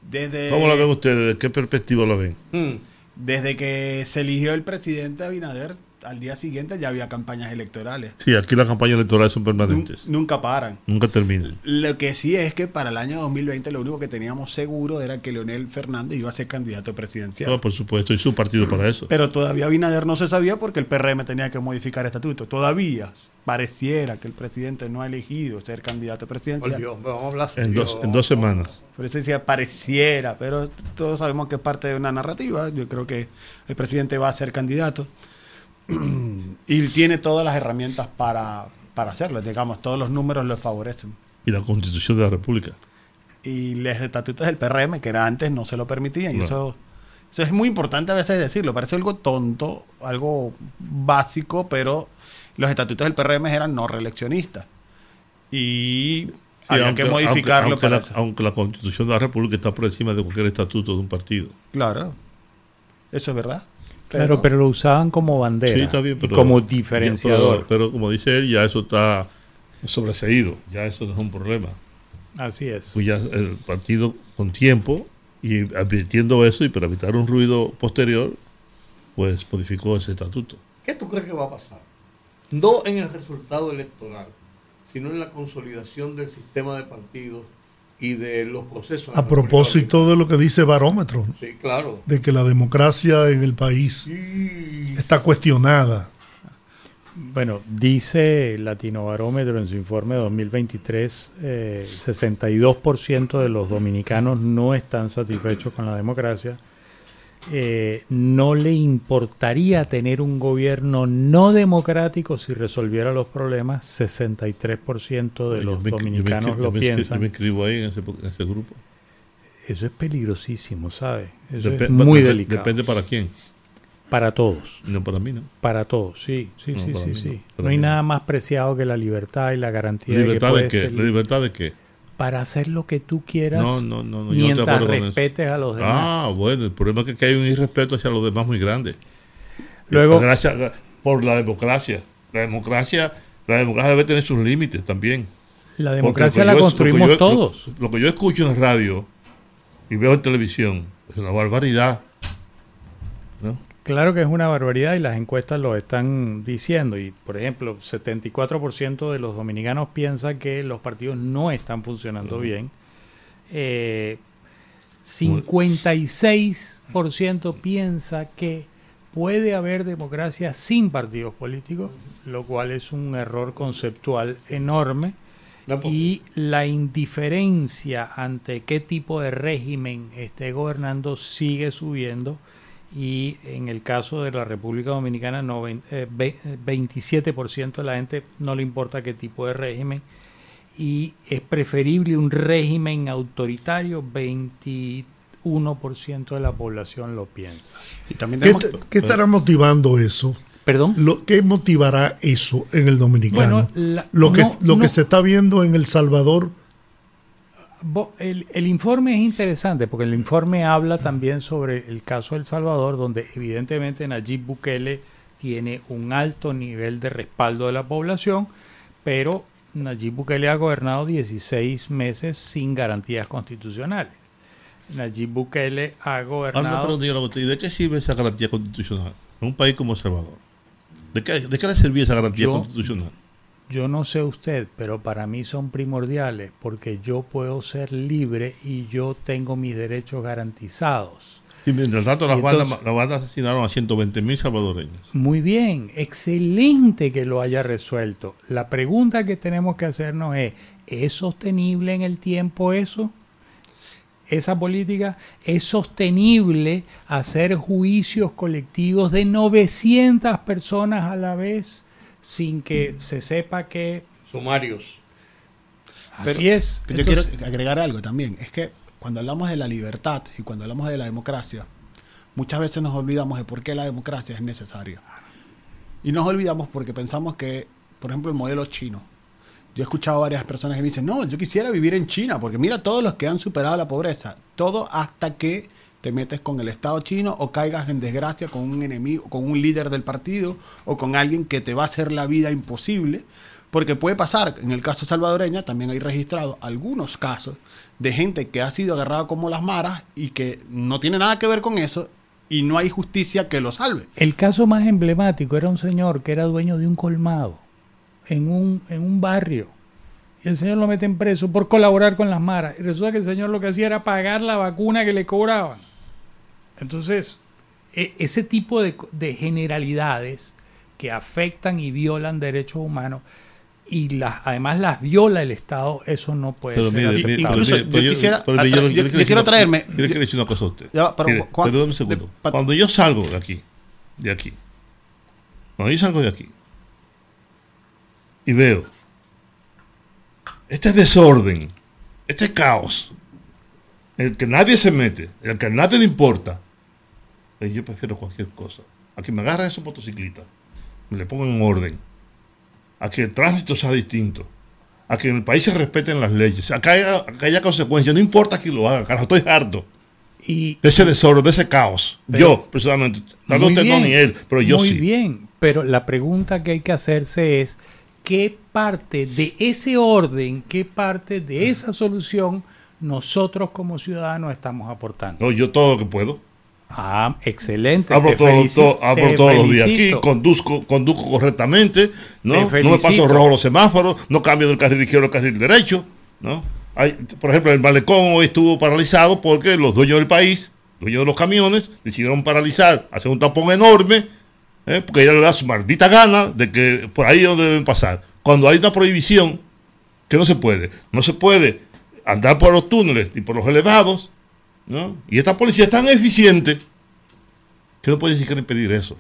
S14: desde,
S4: ¿Cómo la ven ustedes? ¿De qué perspectiva la ven?
S3: Mm.
S14: desde que se eligió el presidente Abinader, al día siguiente ya había campañas electorales.
S4: Sí, aquí las campañas electorales son permanentes.
S14: Nun- Nunca paran.
S4: Nunca terminan.
S14: Lo que sí es que para el año 2020 lo único que teníamos seguro era que Leonel Fernández iba a ser candidato presidencial.
S4: No, por supuesto, y su partido para eso.
S14: Pero todavía Abinader no se sabía porque el PRM tenía que modificar estatuto. Todavía pareciera que el presidente no ha elegido ser candidato presidencial.
S3: Vamos a hablar
S4: En dos, en dos semanas.
S14: Por eso decía pareciera, pero todos sabemos que es parte de una narrativa. Yo creo que el presidente va a ser candidato y tiene todas las herramientas para, para hacerlo. Digamos, todos los números le favorecen.
S4: Y la constitución de la República.
S14: Y los estatutos del PRM, que era antes, no se lo permitían. Y eso, eso es muy importante a veces decirlo. Parece algo tonto, algo básico, pero los estatutos del PRM eran no reeleccionistas. Y
S4: Sí,
S14: había
S4: aunque-
S14: que modificarlo
S4: aunque, la, aunque la constitución de la República está por encima de cualquier estatuto de un partido.
S14: Claro, eso es verdad.
S15: Claro, pero lo usaban como bandera,
S4: Sí, está bien,
S15: y
S4: pero,
S15: como diferenciador.
S4: Pero, pero como dice él, ya eso está sobreseído. Ya eso no es un problema.
S15: Así es.
S4: Pues ya el partido con tiempo y advirtiendo eso y para evitar un ruido posterior, pues modificó ese estatuto.
S3: ¿Qué tú crees que va a pasar? No en el resultado electoral, sino en la consolidación del sistema de partidos y de los procesos.
S1: A propósito de lo que dice Barómetro, ¿no?
S3: Sí, claro.
S1: de que la democracia en el país está cuestionada.
S15: Bueno, dice Latinobarómetro en su informe 2023, eh, 62% de los dominicanos no están satisfechos con la democracia. Eh, no le importaría tener un gobierno no democrático si resolviera los problemas. 63% de
S4: Yo
S15: los
S4: me- yo me-
S15: dominicanos
S4: yo
S15: lo
S4: me-
S15: piensan.
S4: Yo me inscribo ahí en ese, en ese grupo.
S15: Eso es peligrosísimo, ¿sabe? Eso es muy delicado.
S4: Depende para quién.
S15: Para todos.
S4: No para mí, ¿no?
S15: Para todos, sí, sí,
S4: No,
S15: sí, sí, sí.
S4: no,
S15: hay nada más preciado que la libertad y la garantía
S4: ¿Libertad
S15: de
S4: de
S15: que
S4: qué?
S15: puedes
S4: ¿La
S15: ser
S4: libertad de qué?
S15: Para hacer lo que tú quieras
S4: No, no, no, no,
S15: mientras respetes a los demás.
S4: Ah, bueno, el problema es que hay un irrespeto hacia los demás muy grande.
S15: Luego-
S4: Gracias por la democracia. La democracia, la democracia debe tener sus límites también.
S15: La democracia la
S4: yo-
S15: construimos
S4: yo-
S15: todos.
S4: Lo, lo que yo escucho en radio y veo en televisión es una barbaridad. ¿no?
S15: Claro que es una barbaridad y las encuestas lo están diciendo. Y, por ejemplo, 74% de los dominicanos piensan que los partidos no están funcionando bien. Eh, 56% piensa que puede haber democracia sin partidos políticos, lo cual es un error conceptual enorme. Y la indiferencia ante qué tipo de régimen esté gobernando sigue subiendo y en el caso de la República Dominicana eh, ve- eh, 27% de la gente no le importa qué tipo de régimen y es preferible un régimen autoritario, 21% de la población lo piensa.
S14: Y también
S1: ¿Qué, qué estará motivando eso?
S15: ¿Perdón?
S1: Lo, ¿Qué motivará eso en el dominicano?
S15: Bueno, la-
S1: lo que,
S15: no-
S1: lo que
S15: no-
S1: se está viendo en El Salvador,
S15: El, el informe es interesante porque el informe habla también sobre el caso de El Salvador, donde evidentemente Nayib Bukele tiene un alto nivel de respaldo de la población, pero Nayib Bukele ha gobernado 16 meses sin garantías constitucionales. Nayib Bukele ha gobernado...
S4: ¿y de qué sirve esa garantía constitucional en un país como El Salvador? ¿De qué, de qué le servía esa garantía
S15: Yo-
S4: constitucional?
S15: Yo no sé usted, pero para mí son primordiales porque yo puedo ser libre y yo tengo mis derechos garantizados.
S4: Y mientras tanto, las, bandas, las bandas asesinaron a 120 mil salvadoreños.
S15: Muy bien, excelente que lo haya resuelto. La pregunta que tenemos que hacernos es, ¿es sostenible en el tiempo eso? esa política es sostenible hacer juicios colectivos de 900 personas a la vez sin que se sepa que...
S3: Sumarios.
S14: Así es. yo quiero agregar algo también. Es que cuando hablamos de la libertad y cuando hablamos de la democracia, muchas veces nos olvidamos de por qué la democracia es necesaria. Y nos olvidamos porque pensamos que, por ejemplo, el modelo chino, yo he escuchado a varias personas que me dicen, no, yo quisiera vivir en China, porque mira todos los que han superado la pobreza, todo hasta que te metes con el Estado chino o caigas en desgracia con un enemigo, con un líder del partido o con alguien que te va a hacer la vida imposible, porque puede pasar, en el caso salvadoreña también hay registrado algunos casos de gente que ha sido agarrada como las maras y que no tiene nada que ver con eso y no hay justicia que lo salve.
S15: El caso más emblemático era un señor que era dueño de un colmado en un, en un barrio. Y el señor lo meten preso por colaborar con las maras. Y resulta que el señor lo que hacía era pagar la vacuna que le cobraban. Entonces, e, ese tipo de, de generalidades que afectan y violan derechos humanos y las, además las viola el Estado, eso no puede ser. Incluso yo, quisiera,
S4: yo, quiero traerme. Yo quiero decir una cosa a usted. Ya, pero, un segundo. cuando yo salgo de aquí, de aquí, cuando yo salgo de aquí, y veo este desorden, este caos, en el que nadie se mete, en el que a nadie le importa, pues yo prefiero cualquier cosa. A que me agarren esos motociclistas, me le pongan en orden, a que el tránsito sea distinto, a que en el país se respeten las leyes, a que haya, consecuencias, no importa quién lo haga, carajo, estoy harto. Y, de ese desorden, de ese caos. yo, personalmente,
S15: no usted no ni él, pero yo sí. Muy bien, pero la pregunta que hay que hacerse es qué parte de ese orden, qué parte de esa solución nosotros como ciudadanos estamos aportando.
S4: No, yo todo lo que puedo.
S15: Ah, excelente.
S4: Hablo, todos los días aquí, conduzco, conduzco correctamente, ¿no? no me paso rojo los semáforos, no cambio del carril izquierdo al carril derecho, ¿no? Hay, por ejemplo, el malecón hoy estuvo paralizado porque los dueños del país, dueños de los camiones, decidieron paralizar, hacer un tapón enorme ¿eh? porque ella le da su maldita gana de que por ahí es donde deben pasar. Cuando hay una prohibición, que no se puede. No se puede andar por los túneles y por los elevados, ¿no? Y esta policía es tan eficiente que no puede ni siquiera impedir eso.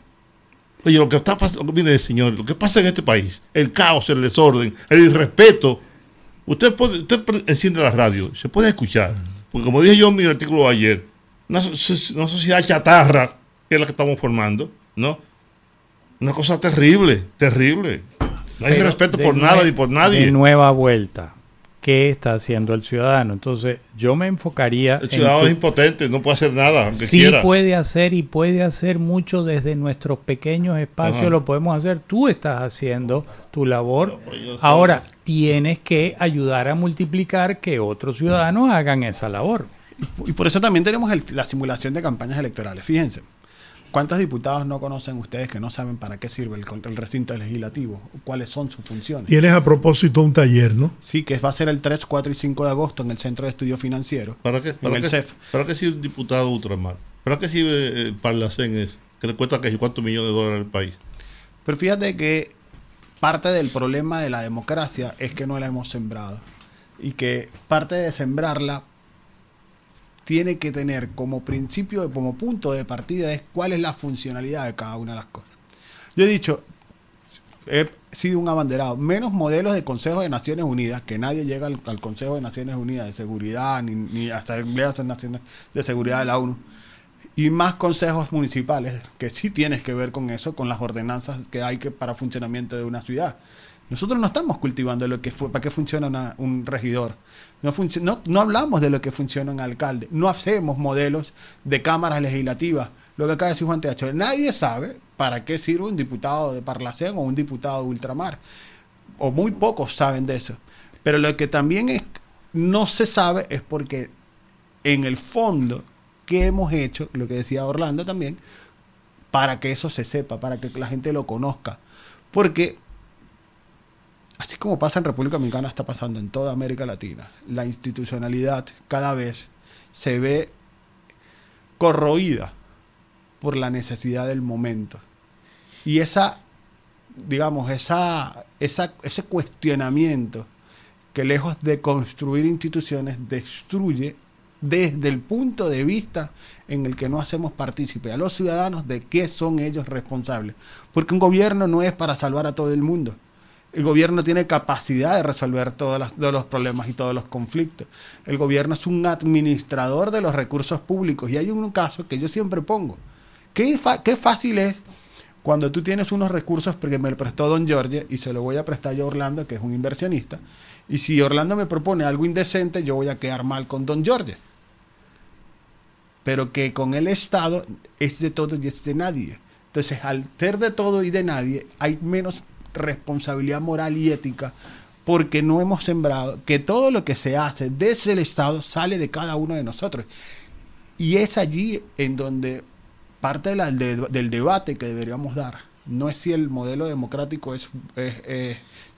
S4: Oye, lo que está pasando, mire, señor, lo que pasa en este país, el caos, el desorden, el irrespeto. Usted, puede, usted enciende la radio, se puede escuchar. Porque como dije yo en mi artículo ayer, una, una sociedad chatarra, que es la que estamos formando, ¿no? Una cosa terrible, terrible. No hay respeto por nada ni por nadie.
S15: De nueva vuelta. ¿Qué está haciendo el ciudadano? Entonces, yo me enfocaría.
S4: El ciudadano es impotente, no puede hacer nada. Aunque
S15: sí puede hacer y puede hacer mucho desde nuestros pequeños espacios, lo podemos hacer. Tú estás haciendo tu labor. Pues Ahora, tienes que ayudar a multiplicar que otros ciudadanos hagan esa labor.
S14: Y por eso también tenemos la simulación de campañas electorales. Fíjense. ¿Cuántos diputados no conocen ustedes que no saben para qué sirve el, recinto legislativo? ¿Cuáles son sus funciones?
S1: Tienes a propósito un taller, ¿no?
S14: Sí, que va a ser el 3, 4 y 5 de agosto en el Centro de Estudios Financieros.
S4: ¿Para qué, para qué, ¿Para qué sirve un diputado ultramar? ¿Para qué sirve el Parlacén es? Que le cuesta que cuántos millones de dólares al país.
S14: Pero fíjate que parte del problema de la democracia es que no la hemos sembrado. Y que parte de sembrarla tiene que tener como principio, como punto de partida, es cuál es la funcionalidad de cada una de las cosas. Yo he dicho, he sido un abanderado, menos modelos de Consejo de Naciones Unidas, que nadie llega al, Consejo de Naciones Unidas de Seguridad, ni, ni hasta de Naciones de Seguridad de la ONU, y más consejos municipales, que sí tienes que ver con eso, con las ordenanzas que hay que para funcionamiento de una ciudad. Nosotros no estamos cultivando lo que para qué funciona un regidor. No, no, no, hablamos de lo que funciona un alcalde. No hacemos modelos de cámaras legislativas. Lo que acaba de decir Juan Teacho. Nadie sabe para qué sirve un diputado de Parlacén o un diputado de ultramar. O muy pocos saben de eso. Pero lo que también es, no se sabe es porque en el fondo, ¿qué hemos hecho? Lo que decía Orlando también, para que eso se sepa, para que la gente lo conozca. Porque así como pasa en República Dominicana, está pasando en toda América Latina. La institucionalidad cada vez se ve corroída por la necesidad del momento. Y esa, digamos, esa, esa, ese cuestionamiento que lejos de construir instituciones, destruye desde el punto de vista en el que no hacemos partícipe a los ciudadanos de qué son ellos responsables. Porque un gobierno no es para salvar a todo el mundo. El gobierno tiene capacidad de resolver todos los, problemas y todos los conflictos. El gobierno es un administrador de los recursos públicos. Y hay un caso que yo siempre pongo. Qué, qué fácil es cuando tú tienes unos recursos porque me lo prestó Don George y se lo voy a prestar yo a Orlando, que es un inversionista. Y si Orlando me propone algo indecente, yo voy a quedar mal con Don George pero que con el Estado es de todo y es de nadie. Entonces, al ser de todo y de nadie, hay menos responsabilidad moral y ética porque no hemos sembrado que todo lo que se hace desde el Estado sale de cada uno de nosotros. Y es allí en donde parte del debate que deberíamos dar no es si el modelo democrático es, es,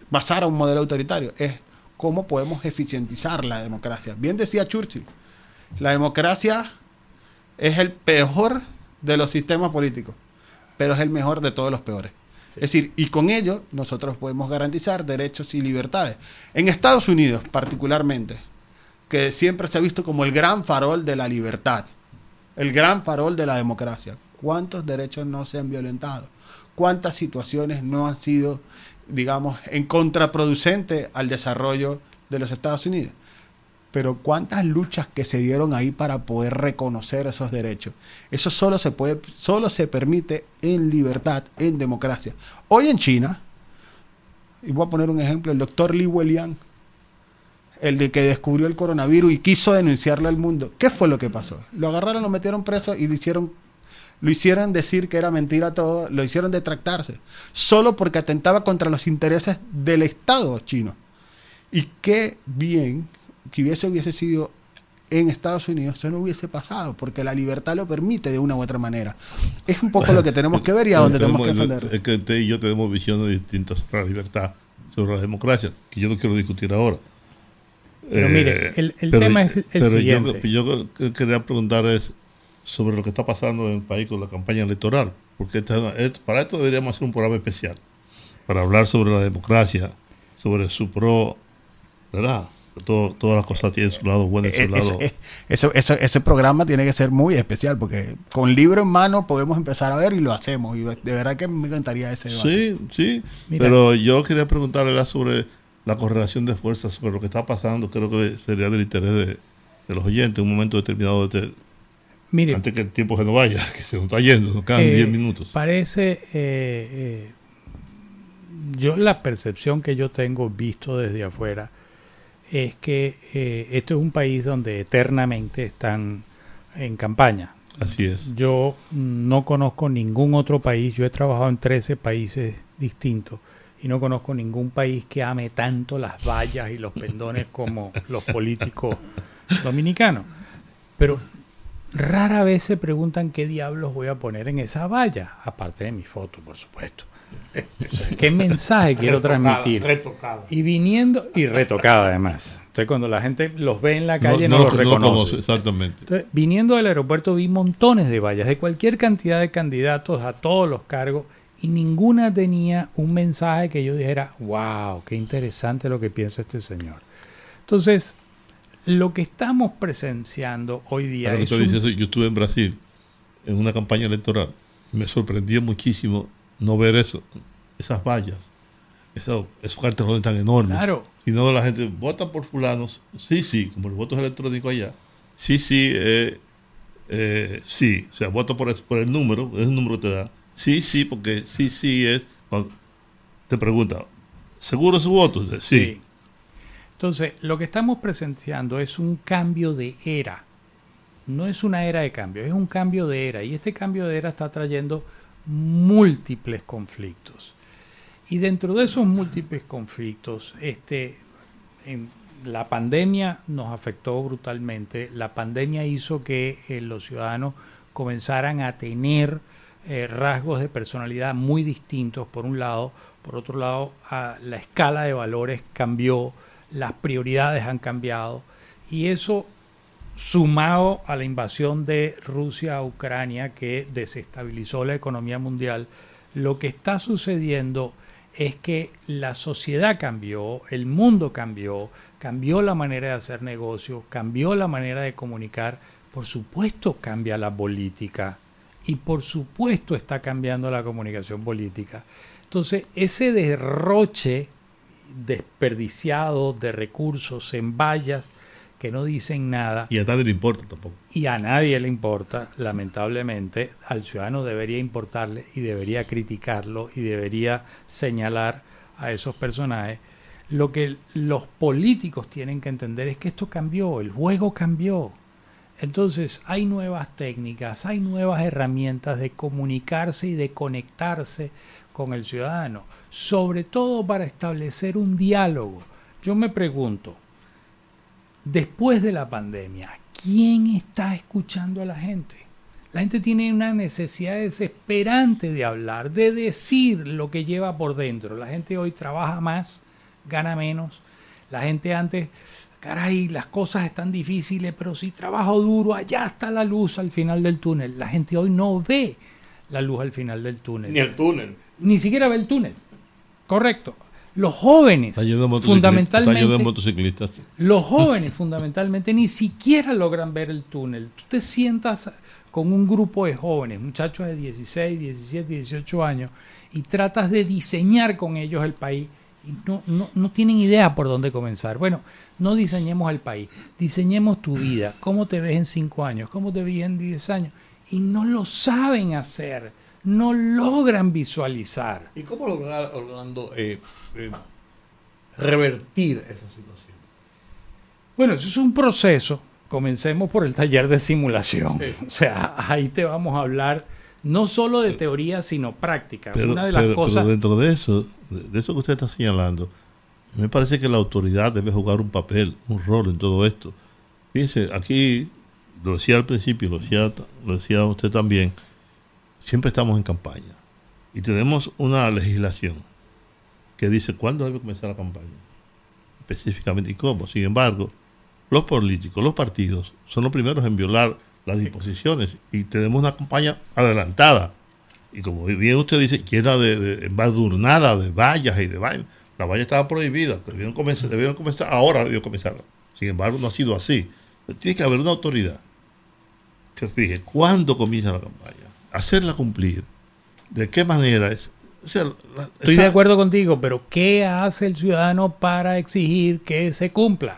S14: basar a un modelo autoritario, es cómo podemos eficientizar la democracia. Bien decía Churchill, la democracia es el peor de los sistemas políticos, pero es el mejor de todos los peores. Es decir, y con ello nosotros podemos garantizar derechos y libertades. En Estados Unidos particularmente, que siempre se ha visto como el gran farol de la libertad, el gran farol de la democracia. ¿Cuántos derechos no se han violentado? ¿Cuántas situaciones no han sido, digamos, en contraproducente al desarrollo de los Estados Unidos? Pero cuántas luchas que se dieron ahí para poder reconocer esos derechos. Eso solo se puede, solo se permite en libertad, en democracia. Hoy en China, y voy a poner un ejemplo, el doctor Li Weliang, el de que descubrió el coronavirus y quiso denunciarlo al mundo. ¿Qué fue lo que pasó? Lo agarraron, lo metieron preso y lo hicieron, lo hicieron decir que era mentira todo, lo hicieron detractarse, solo porque atentaba contra los intereses del Estado chino. Y qué bien que hubiese, hubiese sido en Estados Unidos, eso no hubiese pasado, porque la libertad lo permite de una u otra manera. Es un poco lo que tenemos que ver y a dónde tenemos, que defender.
S4: Es que usted y yo tenemos visiones distintas sobre la libertad, sobre la democracia, que yo no quiero discutir ahora.
S15: Pero mire, eh, el, tema es el
S4: siguiente. Yo, yo, quería preguntar es sobre lo que está pasando en el país con la campaña electoral, porque para esto deberíamos hacer un programa especial, para hablar sobre la democracia, sobre su pro, ¿verdad? Todas las cosas tienen su lado bueno y su eh, lado.
S14: Ese, ese, programa tiene que ser muy especial porque con libro en mano podemos empezar a ver y lo hacemos. Y de verdad que me encantaría ese
S4: debate. Sí, sí. Pero yo quería preguntarle sobre la correlación de fuerzas, sobre lo que está pasando. Creo que sería del interés de, los oyentes en un momento determinado. De, Mire, antes que el tiempo se nos vaya, que se nos está yendo, nos quedan 10 eh, minutos.
S15: Parece. Eh, yo la percepción que yo tengo visto desde afuera es que eh, esto es un país donde eternamente están en campaña.
S4: Así es.
S15: Yo no conozco ningún otro país, yo he trabajado en 13 países distintos y no conozco ningún país que ame tanto las vallas y los pendones como los políticos dominicanos. Pero rara vez se preguntan qué diablos voy a poner en esa valla, aparte de mi foto, por supuesto. ¿Qué mensaje quiero transmitir? Y viniendo, y retocada además. Entonces, cuando la gente los ve en la calle, no, los reconoce.
S4: exactamente.
S15: Entonces, viniendo del aeropuerto, vi montones de vallas de cualquier cantidad de candidatos a todos los cargos y ninguna tenía un mensaje que yo dijera, wow, qué interesante lo que piensa este señor. Entonces, lo que estamos presenciando hoy día
S4: es. yo estuve en Brasil en una campaña electoral. Me sorprendió muchísimo no ver eso, esas vallas, esos, esos cartelones tan enormes.
S15: Claro.
S4: Sino la gente vota por fulanos, sí, sí, como el voto es electrónico allá, sí, sí, eh, eh, sí, o sea, voto por, por el número, es el número que te da, sí, sí, porque sí, sí es, te pregunta, ¿seguro su voto? Sí. sí.
S15: Entonces, lo que estamos presenciando es un cambio de era. No es una era de cambio, es un cambio de era. Y este cambio de era está trayendo múltiples conflictos. Y dentro de esos múltiples conflictos, este, la pandemia nos afectó brutalmente. La pandemia hizo que eh, los ciudadanos comenzaran a tener eh, rasgos de personalidad muy distintos, por un lado. Por otro lado, la escala de valores cambió, las prioridades han cambiado. Y eso, sumado a la invasión de Rusia a Ucrania, que desestabilizó la economía mundial, lo que está sucediendo es que la sociedad cambió, el mundo cambió, cambió la manera de hacer negocio, cambió la manera de comunicar, por supuesto cambia la política y por supuesto está cambiando la comunicación política. Entonces, ese derroche desperdiciado de recursos en vallas que no dicen nada.
S4: Y a nadie le importa tampoco.
S15: Y a nadie le importa, lamentablemente, al ciudadano debería importarle y debería criticarlo y debería señalar a esos personajes. Lo que los políticos tienen que entender es que esto cambió, el juego cambió. Entonces hay nuevas técnicas, hay nuevas herramientas de comunicarse y de conectarse con el ciudadano, sobre todo para establecer un diálogo. Yo me pregunto, después de la pandemia, ¿quién está escuchando a la gente? La gente tiene una necesidad desesperante de hablar, de decir lo que lleva por dentro. La gente hoy trabaja más, gana menos. La gente antes, caray, las cosas están difíciles, pero si trabajo duro, allá está la luz al final del túnel. La gente hoy no ve la luz al final del túnel.
S3: Ni el túnel.
S15: Ni siquiera ve el túnel. Correcto. Los jóvenes, fundamentalmente, los jóvenes fundamentalmente ni siquiera logran ver el túnel. Tú te sientas con un grupo de jóvenes, muchachos de 16, 17, 18 años, y tratas de diseñar con ellos el país y no, no, no tienen idea por dónde comenzar. Bueno, no diseñemos el país, diseñemos tu vida, cómo te ves en 5 años, cómo te ves en 10 años, y no lo saben hacer, no logran visualizar.
S3: ¿Y cómo lograr, Orlando, eh, eh, revertir esa situación?
S15: Bueno, eso es un proceso. Comencemos por el taller de simulación. O sea, ahí te vamos a hablar no solo de teoría, sino práctica.
S4: Pero,
S15: Una de las cosas.
S4: dentro de eso, de eso que usted está señalando, me parece que la autoridad debe jugar un papel, un rol en todo esto. Fíjense, aquí, lo decía al principio, lo decía, lo decía usted también, siempre estamos en campaña y tenemos una legislación que dice cuándo debe comenzar la campaña, específicamente y cómo. Sin embargo, los políticos, los partidos, son los primeros en violar las disposiciones y tenemos una campaña adelantada. Y como bien usted dice, era de, de embadurnada de vallas y de vainas. La valla estaba prohibida, debieron comenzar, debieron comenzar, ahora debió comenzar. Sin embargo, no ha sido así. Tiene que haber una autoridad que fije cuándo comienza la campaña, hacerla cumplir, de qué manera es,
S15: Estoy de acuerdo contigo, pero ¿qué hace el ciudadano para exigir que se cumpla?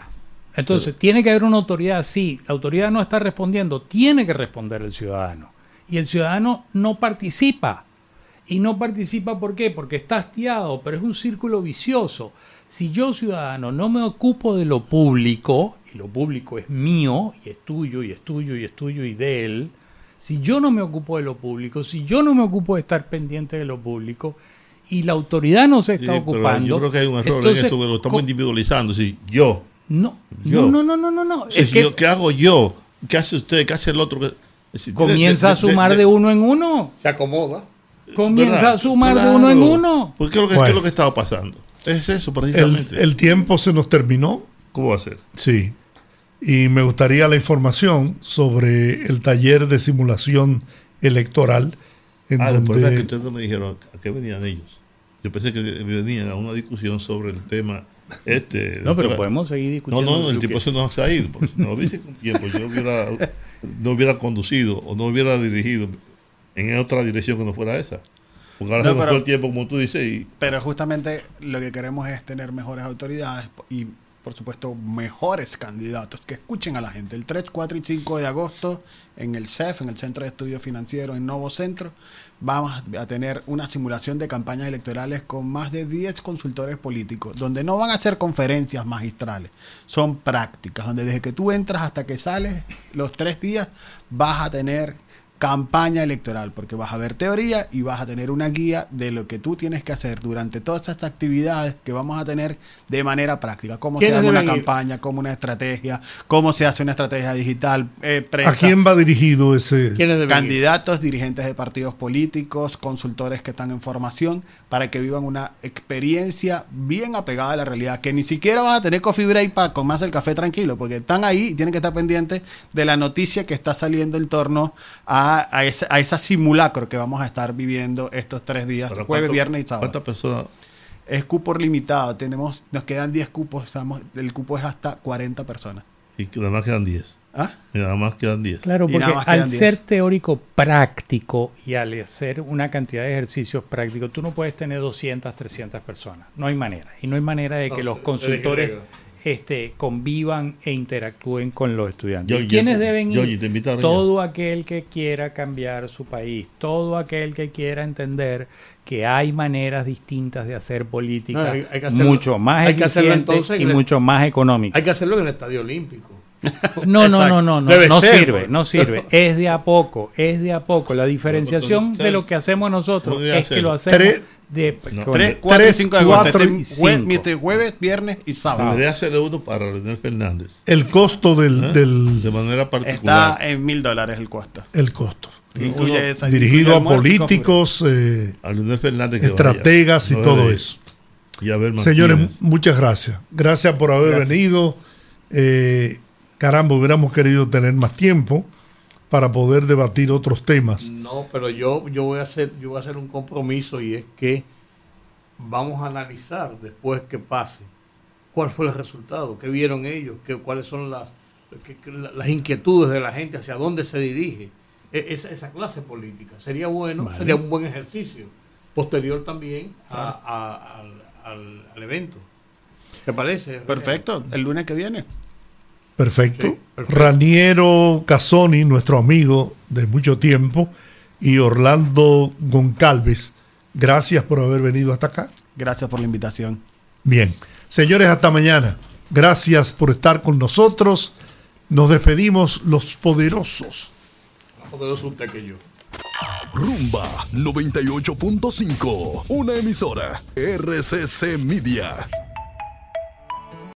S15: Entonces, tiene que haber una autoridad, sí, la autoridad no está respondiendo, tiene que responder el ciudadano. Y el ciudadano no participa. Y no participa ¿por qué? Porque está hastiado, pero es un círculo vicioso. Si yo, ciudadano, no me ocupo de lo público, y lo público es mío, y es tuyo, y es tuyo, y es tuyo, y de él, si yo no me ocupo de lo público, si yo no me ocupo de estar pendiente de lo público y la autoridad no se está ocupando.
S4: yo creo que hay un error en eso, lo estamos individualizando. Si yo.
S15: No, no, no, no, no, no.
S4: ¿Qué hago yo? ¿Qué hace usted? ¿Qué hace el otro?
S15: Comienza a sumar de, uno en uno.
S3: Se acomoda.
S15: Comienza a sumar de uno en uno.
S4: ¿Por qué es lo que, lo que estaba pasando? Es eso, precisamente.
S1: El, el tiempo se nos terminó.
S4: ¿Cómo va a ser?
S1: Sí y me gustaría la información sobre el taller de simulación electoral.
S4: En ah, donde... que ustedes no me dijeron a qué venían ellos. Yo pensé que venían a una discusión sobre el tema este.
S15: No, pero podemos seguir discutiendo.
S4: No, no, el tipo se nos ha ido. Porque no lo dice con tiempo, yo hubiera, no hubiera conducido o no hubiera dirigido en otra dirección que no fuera esa. Porque ahora se nos fue el tiempo, como tú dices. Y...
S14: Pero justamente lo que queremos es tener mejores autoridades y por supuesto, mejores candidatos que escuchen a la gente. El 3, 4 y 5 de agosto en el CEF, en el Centro de Estudios Financieros en Nuevo Centro, vamos a tener una simulación de campañas electorales con más de 10 consultores políticos, donde no van a ser conferencias magistrales, son prácticas, donde desde que tú entras hasta que sales, los tres días, vas a tener campaña electoral, porque vas a ver teoría y vas a tener una guía de lo que tú tienes que hacer durante todas estas actividades que vamos a tener de manera práctica. Cómo se hace una campaña, cómo una estrategia, cómo se hace una estrategia digital.
S1: Eh, ¿A quién va dirigido ese?
S14: Candidatos, dirigentes de partidos políticos, consultores que están en formación, para que vivan una experiencia bien apegada a la realidad, que ni siquiera van a tener coffee break para comerse el café tranquilo, porque están ahí y tienen que estar pendientes de la noticia que está saliendo en torno a a, esa simulacro que vamos a estar viviendo estos tres días, jueves, viernes y sábado.
S4: ¿Cuántas personas?
S14: Es cupo limitado, tenemos, nos quedan 10 cupos, estamos, el cupo es hasta 40 personas.
S4: Y nada más quedan 10.
S14: ¿Ah?
S4: Y nada más quedan 10.
S15: Claro, porque al ser teórico práctico y al hacer una cantidad de ejercicios prácticos, tú no puedes tener 200, 300 personas. No hay manera. Y no hay manera de que los consultores este, convivan e interactúen con los estudiantes. ¿Quiénes deben ir? todo aquel que quiera cambiar su país, todo aquel que quiera entender que hay maneras distintas de hacer política mucho más eficientes y mucho más económicas.
S3: Hay que hacerlo en el Estadio Olímpico.
S15: No, no, no, no, no, no sirve, no sirve. Es de a poco, es de a poco. La diferenciación de lo que hacemos nosotros es que lo hacemos
S14: de 3, 4 y 5 de agosto. Este jueves, viernes y sábado.
S4: Debería ser uno para Leonel Fernández.
S1: El costo del, ¿Eh? del
S4: de manera particular.
S14: Está en mil dólares el costo.
S1: El costo. Incluye dirigido a políticos, eh,
S4: a Fernández
S1: estrategas y todo eso.
S4: Y a ver
S1: Señores, muchas gracias. Gracias por haber venido. Eh, caramba, hubiéramos querido tener más tiempo para poder debatir otros temas.
S3: No, pero yo, yo, voy a hacer, yo voy a hacer un compromiso y es que vamos a analizar después que pase cuál fue el resultado, qué vieron ellos, qué, cuáles son las, las inquietudes de la gente, hacia dónde se dirige e, esa, esa clase política. Sería bueno, sería un buen ejercicio posterior también al, al evento. ¿Te parece?
S14: Perfecto, el lunes que viene.
S1: Perfecto. Raniero Casoni, nuestro amigo de mucho tiempo, y Orlando Goncalves, gracias por haber venido hasta acá.
S14: Gracias por la invitación.
S1: Bien. Señores, hasta mañana. Gracias por estar con nosotros. Nos despedimos los poderosos.
S3: Más poderoso usted que yo.
S5: Rumba 98.5, una emisora RCC Media.